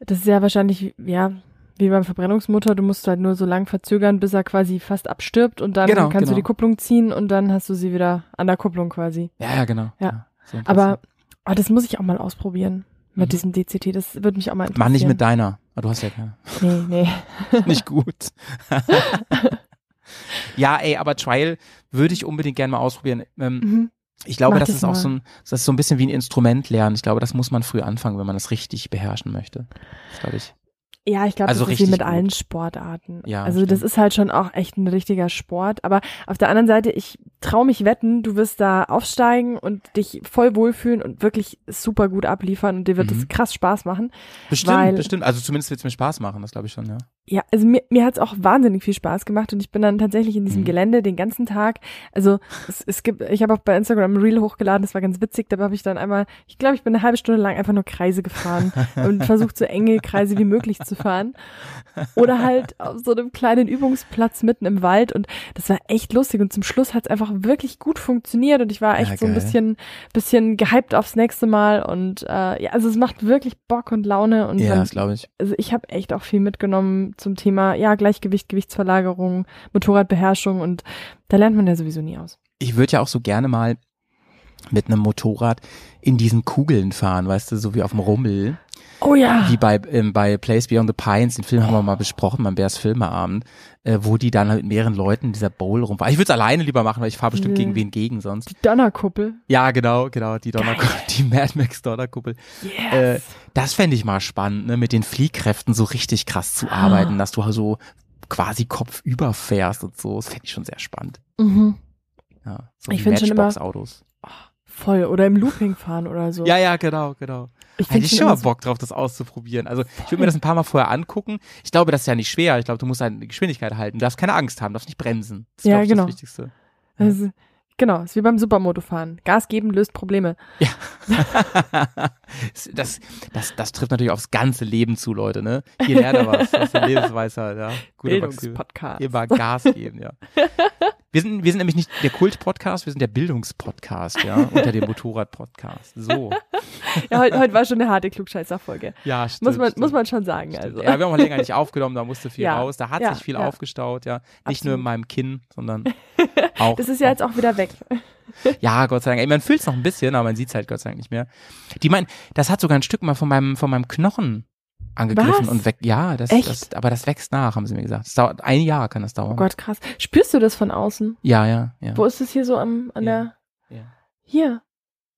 Das ist ja wahrscheinlich, ja, wie beim Verbrennungsmotor, du musst halt nur so lang verzögern, bis er quasi fast abstirbt und dann Genau, kannst genau. du die Kupplung ziehen und dann hast du sie wieder an der Kupplung quasi. Ja, ja, genau. Ja. so im Aber oh, das muss ich auch mal ausprobieren mit Mhm. diesem DCT. Das würde mich auch mal interessieren. Mach nicht mit deiner. Ah, Du hast ja keine. Nee, nee. *laughs* Nicht gut. *laughs* ja, ey, aber Trial würde ich unbedingt gerne mal ausprobieren. Ähm, Mhm. Ich glaube, Mach das das ist auch so ein, das ist so ein bisschen wie ein Instrument lernen. Ich glaube, das muss man früh anfangen, wenn man das richtig beherrschen möchte. Das glaube ich. Ja, ich glaube, Also das ist wie mit allen gut. Sportarten. Ja, also das stimmt. ist halt schon auch echt ein richtiger Sport. Aber auf der anderen Seite, ich traue mich wetten, du wirst da aufsteigen und dich voll wohlfühlen und wirklich super gut abliefern und dir wird Mhm. es krass Spaß machen. Bestimmt, bestimmt. Also zumindest wird es mir Spaß machen, das glaube ich schon, ja. Ja, also mir, mir hat's auch wahnsinnig viel Spaß gemacht und ich bin dann tatsächlich in diesem Mhm. Gelände den ganzen Tag. Also es, es gibt, ich habe auch bei Instagram ein Reel hochgeladen, das war ganz witzig, da habe ich dann einmal, ich glaube, ich bin eine halbe Stunde lang einfach nur Kreise gefahren *laughs* und versucht so enge Kreise wie möglich zu fahren. Oder halt auf so einem kleinen Übungsplatz mitten im Wald und das war echt lustig und zum Schluss hat's einfach wirklich gut funktioniert und ich war echt Ja, so ein bisschen, bisschen gehypt aufs nächste Mal und äh, ja, also es macht wirklich Bock und Laune und Ja, glaube ich. also ich habe echt auch viel mitgenommen zum Thema ja Gleichgewicht, Gewichtsverlagerung, Motorradbeherrschung und da lernt man ja sowieso nie aus. Ich würde ja auch so gerne mal mit einem Motorrad in diesen Kugeln fahren, weißt du, so wie auf dem Rummel. Oh ja. Wie bei, ähm, bei Place Beyond the Pines, den Film haben wir mal besprochen beim Bärs Filmeabend, äh, wo die dann halt mit mehreren Leuten in dieser Bowl rumfahren. Ich würde es alleine lieber machen, weil ich fahre bestimmt gegen wen gegen sonst. Die Donnerkuppel. Ja, genau, genau, die Donnerkuppel, *laughs* die Mad Max Donnerkuppel. Äh, Yes. das fände ich mal spannend, ne, mit den Fliehkräften so richtig krass zu Ah. arbeiten, dass du so quasi kopfüber fährst und so. Das fände ich schon sehr spannend. mhm. Ja, so Ich wie find schon immer- Matchbox-Autos. Voll. Oder im Looping fahren oder so. Ja, ja, genau, genau. Ich Hätte ich schon mal Bock drauf, das auszuprobieren. Also ich würde mir das ein paar Mal vorher angucken. Ich glaube, das ist ja nicht schwer. Ich glaube, du musst halt die Geschwindigkeit halten. Du darfst keine Angst haben, du darfst nicht bremsen. Das ist, Ja, ich, genau. das Wichtigste. also, genau, ist wie beim Supermotofahren. Gas geben löst Probleme. *laughs* das, das, das trifft natürlich aufs ganze Leben zu, Leute, ne? Ihr lernt da was. Das ist eine Lebensweisheit, ja. Gute Maxime. Bildungspodcast. Immer Gas geben, ja. *laughs* Wir sind, wir sind nämlich nicht der Kult-Podcast, wir sind der Bildungspodcast, ja, *laughs* unter dem Motorrad-Podcast. So. Ja, heute, heute war schon eine harte Klugscheißer-Folge. Ja, stimmt. Muss man, stimmt. muss man schon sagen. Stimmt. Also. Ja, wir haben auch länger nicht aufgenommen, da musste viel Ja. raus. Da hat Ja, sich viel ja. aufgestaut, ja. Nicht nur in Absolut. meinem Kinn, sondern *laughs* auch. Das ist ja jetzt auch wieder weg. *laughs* ja, Gott sei Dank. Ey, man fühlt es noch ein bisschen, aber man sieht es halt Gott sei Dank nicht mehr. Die meinen, das hat sogar ein Stück mal von meinem, von meinem Knochen angegriffen Was? und weg. Ja, das, Echt? das, aber das wächst nach, haben sie mir gesagt. Das dauert ein Jahr kann das dauern. Oh Gott, krass. Spürst du das von außen? Ja, ja, ja. Wo ist es hier so am, an Ja. der, Ja. hier?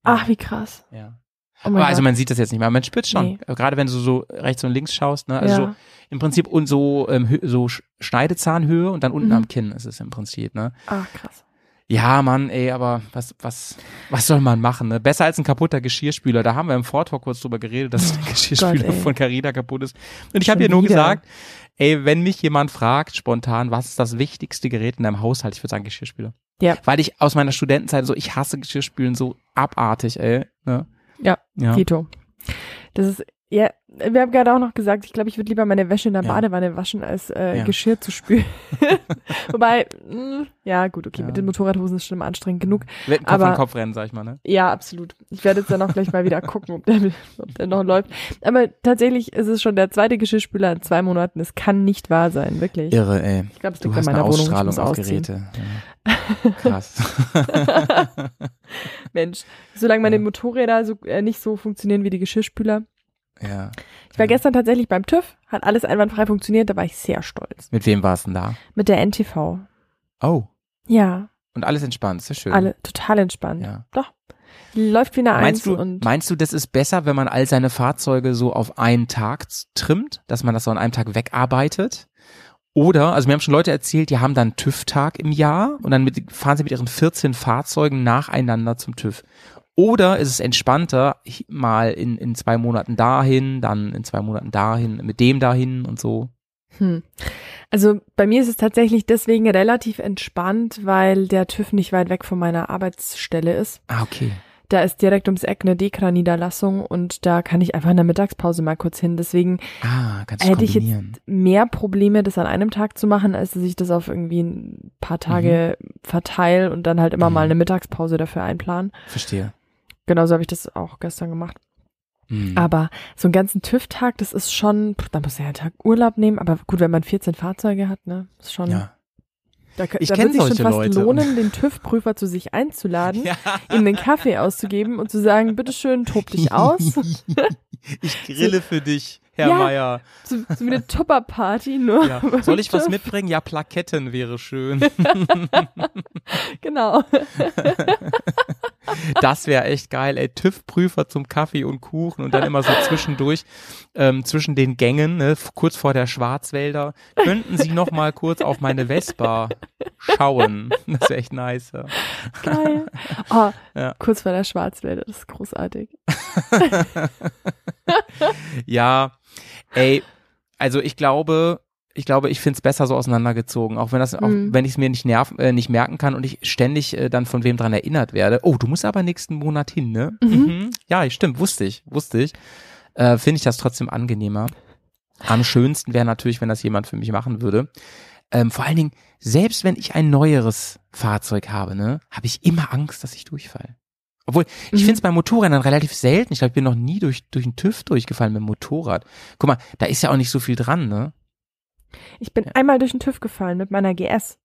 Ach, wie krass. ja. Oh Aber also man sieht das jetzt nicht mehr, man spürt schon. Nee. Gerade wenn du so rechts und links schaust, ne? Also ja. so im Prinzip und so, ähm, so Sch- Schneidezahnhöhe und dann unten Mhm. am Kinn ist es im Prinzip, ne? Ach, krass. Ja, Mann, ey, aber was, was, was soll man machen, ne? Besser als ein kaputter Geschirrspüler. Da haben wir im Vortalk kurz drüber geredet, dass *laughs* der Geschirrspüler ey. von Carina kaputt ist. Und ich habe ihr nur wieder. gesagt, ey, wenn mich jemand fragt, spontan, was ist das wichtigste Gerät in deinem Haushalt, ich würde sagen Geschirrspüler. Ja. Weil ich aus meiner Studentenzeit so, ich hasse Geschirrspülen so abartig, ey. Ne? Ja, Ja. Tito. Das ist, ja, wir haben gerade auch noch gesagt, ich glaube, ich würde lieber meine Wäsche in der Ja. Badewanne waschen, als äh, Ja. Geschirr zu spülen. *laughs* Wobei, mh, ja, gut, okay, Ja. mit den Motorradhosen ist schon mal anstrengend genug. Wird ein Kopf Aber- an Kopf rennen, sag ich mal, ne? Ja, absolut. Ich werde jetzt dann auch gleich mal wieder gucken, ob der, ob der noch läuft. Aber tatsächlich ist es schon der zweite Geschirrspüler in zwei Monaten. Es kann nicht wahr sein, wirklich. Irre, ey. Ich glaube, es liegt an meiner Wohnung. Ich muss auf ausziehen. Geräte. *laughs* Krass. Mensch, solange meine. Motorräder so, äh, nicht so funktionieren wie die Geschirrspüler. Ja. Ich war Ja. gestern tatsächlich beim TÜV, hat alles einwandfrei funktioniert, da war ich sehr stolz. Mit wem warst du denn da? Mit der NTV. Oh. Ja, Und alles entspannt, sehr schön. alle total entspannt. Ja. Läuft wie eine Eins Meinst du, und meinst du, das ist besser, wenn man all seine Fahrzeuge so auf einen Tag trimmt, dass man das so an einem Tag wegarbeitet? Oder, also mir haben schon Leute erzählt, die haben dann TÜV-Tag im Jahr und dann mit, fahren sie mit ihren 14 Fahrzeugen nacheinander zum TÜV. Oder ist es entspannter, mal in, in zwei Monaten dahin, dann in zwei Monaten dahin, mit dem dahin und so? Hm. Also bei mir ist es tatsächlich deswegen relativ entspannt, weil der TÜV nicht weit weg von meiner Arbeitsstelle ist. Ah, okay. Da ist direkt ums Eck eine Dekra-Niederlassung und da kann ich einfach in der Mittagspause mal kurz hin. Deswegen Ah, hätte ich jetzt mehr Probleme, das an einem Tag zu machen, als dass ich das auf irgendwie ein paar Tage verteile und dann halt immer Mhm. mal eine Mittagspause dafür einplanen. Verstehe. Genauso habe ich das auch gestern gemacht. Mhm. Aber so einen ganzen TÜV-Tag, das ist schon, da muss er ja einen Tag Urlaub nehmen. Aber gut, wenn man 14 Fahrzeuge hat, ne, ist schon, ja. da, Ich da sich schon fast Leute. lohnen, den TÜV-Prüfer zu sich einzuladen, *laughs* ja. ihm den Kaffee auszugeben und zu sagen, bitteschön, tob dich aus. *laughs* ich grille für dich, Herr Ja. Meier. so, so wie eine Tupper-Party, nur. Ja. Soll ich was mitbringen? Ja, Plaketten wäre schön. *laughs* Genau. Das wäre echt geil, ey. TÜV-Prüfer zum Kaffee und Kuchen und dann immer so zwischendurch, ähm, zwischen den Gängen, ne, kurz vor der Schwarzwälder. Könnten Sie noch mal kurz auf meine Vespa schauen? Das wäre echt nice. Ja. Geil. *laughs* Oh, Ja. kurz vor der Schwarzwälder, das ist großartig. *laughs* Ja, ey, also ich glaube, ich glaube, ich find's besser so auseinandergezogen, auch wenn das, auch Mhm. wenn ich es mir nicht nerven, äh, nicht merken kann und ich ständig äh, dann von wem dran erinnert werde. Oh, du musst aber nächsten Monat hin, ne? Mhm. Ja, stimmt, wusste ich, wusste ich. Äh, Finde ich das trotzdem angenehmer. Am schönsten wäre natürlich, wenn das jemand für mich machen würde. Ähm, vor allen Dingen, selbst wenn ich ein neueres Fahrzeug habe, ne, habe ich immer Angst, dass ich durchfalle. Obwohl, ich Mhm. finde es bei Motorrädern relativ selten. Ich glaube, ich bin noch nie durch, durch einen TÜV durchgefallen mit dem Motorrad. Guck mal, da ist ja auch nicht so viel dran, ne? Ich bin Ja. einmal durch den TÜV gefallen mit meiner GS.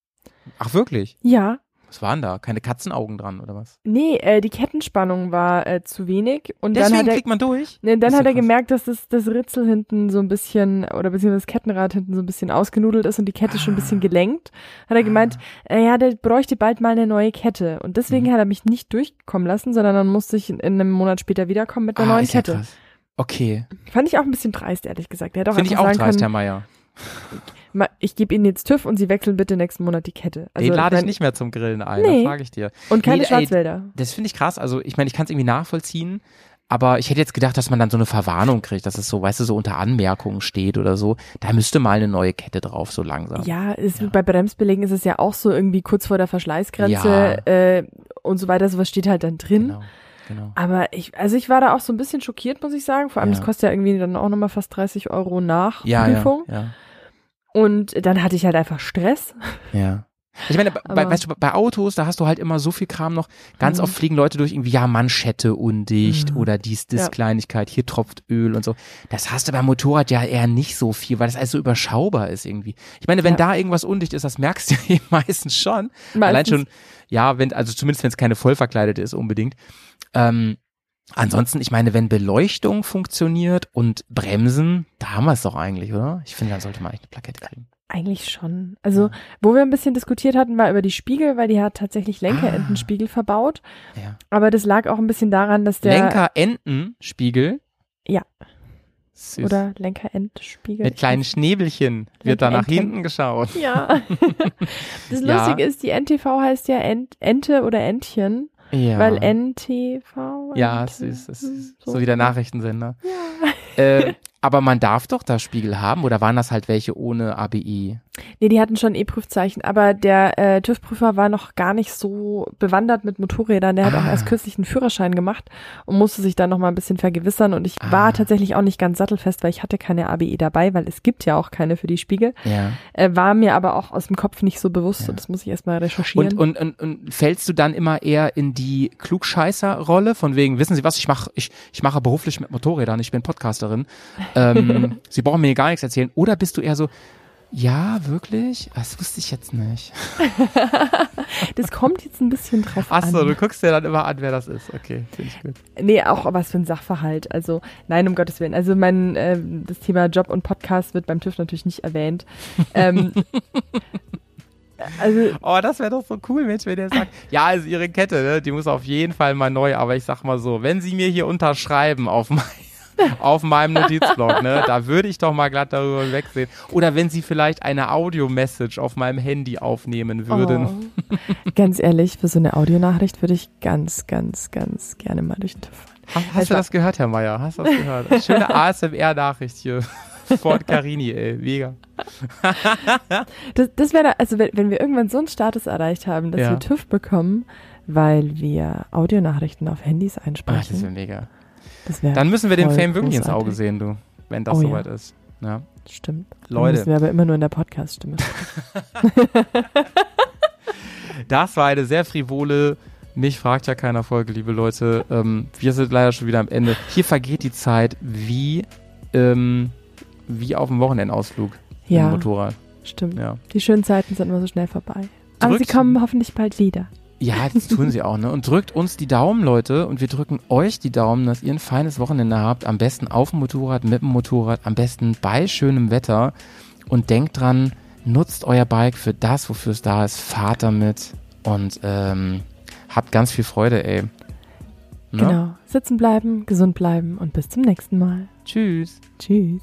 Ach, wirklich? Ja. Was waren da? Keine Katzenaugen dran, oder was? Nee, äh, die Kettenspannung war äh, zu wenig und dann Deswegen hat er kriegt man durch? Nee, dann hat ja er krass. gemerkt, dass das, das Ritzel hinten so ein bisschen, oder beziehungsweise das Kettenrad hinten so ein bisschen ausgenudelt ist und die Kette schon ein bisschen Ah. gelenkt. Hat er gemeint, äh, ja, der bräuchte bald mal eine neue Kette. Und deswegen Mhm. hat er mich nicht durchkommen lassen, sondern dann musste ich in, in einem Monat später wiederkommen mit einer Ah, neuen ja Kette. krass. Okay. Fand ich auch ein bisschen dreist, ehrlich gesagt. Finde ich auch dreist, Herr können, Meier. Ich gebe Ihnen jetzt TÜV und Sie wechseln bitte nächsten Monat die Kette. Also, Den lade ich nicht mehr zum Grillen ein, Nee. das sage ich dir. Und keine Nee, ey, Schwarzwälder. Das finde ich krass. Also, ich meine, ich kann es irgendwie nachvollziehen. Aber ich hätte jetzt gedacht, dass man dann so eine Verwarnung kriegt, dass es so, weißt du, so unter Anmerkungen steht oder so. Da müsste mal eine neue Kette drauf, so langsam. Ja, ist, Ja. bei Bremsbelägen ist es ja auch so irgendwie kurz vor der Verschleißgrenze äh, und so weiter. Sowas steht halt dann drin. Genau. genau. Aber ich, also ich war da auch so ein bisschen schockiert, muss ich sagen. Vor allem, Ja. das kostet ja irgendwie dann auch nochmal fast 30 Euro nach Ja, Prüfung. ja, ja. Und dann hatte ich halt einfach Stress. Ja. Ich meine, bei, weißt du, bei Autos, da hast du halt immer so viel Kram noch. Ganz Mhm. oft fliegen Leute durch irgendwie, ja, Manschette undicht Mhm. oder dies, das Ja. Kleinigkeit, hier tropft Öl und so. Das hast du beim Motorrad ja eher nicht so viel, weil das alles so überschaubar ist irgendwie. Ich meine, wenn Ja. da irgendwas undicht ist, das merkst du *laughs* ja meistens schon. Allein Meistens. schon, ja, wenn, also zumindest wenn es keine voll verkleidete ist unbedingt. Ähm, ansonsten, ich meine, wenn Beleuchtung funktioniert und Bremsen, da haben wir es doch eigentlich, oder? Ich finde, dann sollte man eigentlich eine Plakette kriegen. Eigentlich schon. Also, Ja. wo wir ein bisschen diskutiert hatten, war über die Spiegel, weil die hat tatsächlich Lenkerendenspiegel verbaut. Ja. Aber das lag auch ein bisschen daran, dass der Lenker-Enten-Spiegel. Ja. Süß. oder Lenkerendspiegel. Mit kleinen Schnäbelchen wird da nach hinten geschaut. Ja. *laughs* das Ja. Lustige ist, die NTV heißt ja Ent, Ente oder Entchen, Ja. weil NTV. ja, süß. Das hm, ist so wie der Nachrichtensender. Ja. äh, *laughs* aber man darf doch da Spiegel haben oder waren das halt welche ohne ABI? Nee, die hatten schon E-Prüfzeichen, aber der äh, TÜV-Prüfer war noch gar nicht so bewandert mit Motorrädern. Der hat auch Ah. erst kürzlich einen Führerschein gemacht und musste sich dann noch mal ein bisschen vergewissern. Und ich Ah. war tatsächlich auch nicht ganz sattelfest, weil ich hatte keine ABI dabei, weil es gibt ja auch keine für die Spiegel. Ja. Äh, war mir aber auch aus dem Kopf nicht so bewusst Ja. und das muss ich erstmal recherchieren. Und, und, und, und fällst du dann immer eher in die Klugscheißer-Rolle, von wegen, wissen Sie was, ich mache ich, ich mache beruflich mit Motorrädern, ich bin Podcasterin, ähm, *laughs* Sie brauchen mir gar nichts erzählen. Oder bist du eher so, ja, wirklich? Das wusste ich jetzt nicht. *laughs* das kommt jetzt ein bisschen drauf Achso, an. du guckst dir dann immer an, wer das ist. Okay, finde ich gut. Nee, auch was für ein Sachverhalt. Also nein, um Gottes Willen. Also mein äh, das Thema Job und Podcast wird beim TÜV natürlich nicht erwähnt. ähm, *laughs* also Oh, das wäre doch so cool, Mensch, wenn der sagt, ja, also Ihre Kette, ne, die muss auf jeden Fall mal neu, aber ich sag mal so, wenn Sie mir hier unterschreiben auf mein, auf meinem Notizblock, ne, da würde ich doch mal glatt darüber wegsehen. Oder wenn Sie vielleicht eine Audio-Message auf meinem Handy aufnehmen würden. Oh. ganz ehrlich, für so eine Audionachricht würde ich ganz, ganz, ganz gerne mal durch den TÜV fahren. Hast, hast du das gehört, Herr Meier? Hast du das gehört? Schöne *laughs* ASMR-Nachricht hier. Ford Carini, ey, mega. *laughs* Das, das wäre, da- also wenn, wenn wir irgendwann so einen Status erreicht haben, dass Ja. wir TÜV bekommen, weil wir Audionachrichten auf Handys Ah, das einsprechen, wäre mega. Das wäre Dann müssen wir dem Fame wirklich ins. Auge sehen, du, wenn das Oh, soweit ja. ist. Ja. Stimmt. Leute. müssen wir aber immer nur in der Podcast-Stimme. *laughs* Das war eine sehr frivole, mich fragt ja keiner Folge, liebe Leute. Ähm, wir sind leider schon wieder am Ende. Hier vergeht die Zeit wie, ähm, wie auf dem Wochenendausflug Ja, Motorrad. stimmt. Ja. Die schönen Zeiten sind immer so schnell vorbei. Aber sie Drückt- kommen hoffentlich bald wieder. Ja, das tun sie auch, ne? Und drückt uns die Daumen, Leute. Und wir drücken euch die Daumen, dass ihr ein feines Wochenende habt. Am besten auf dem Motorrad, mit dem Motorrad, am besten bei schönem Wetter. Und denkt dran, nutzt euer Bike für das, wofür es da ist. Fahrt damit und ähm, habt ganz viel Freude, ey. Ne? Genau. Sitzen bleiben, gesund bleiben und bis zum nächsten Mal. Tschüss. Tschüss.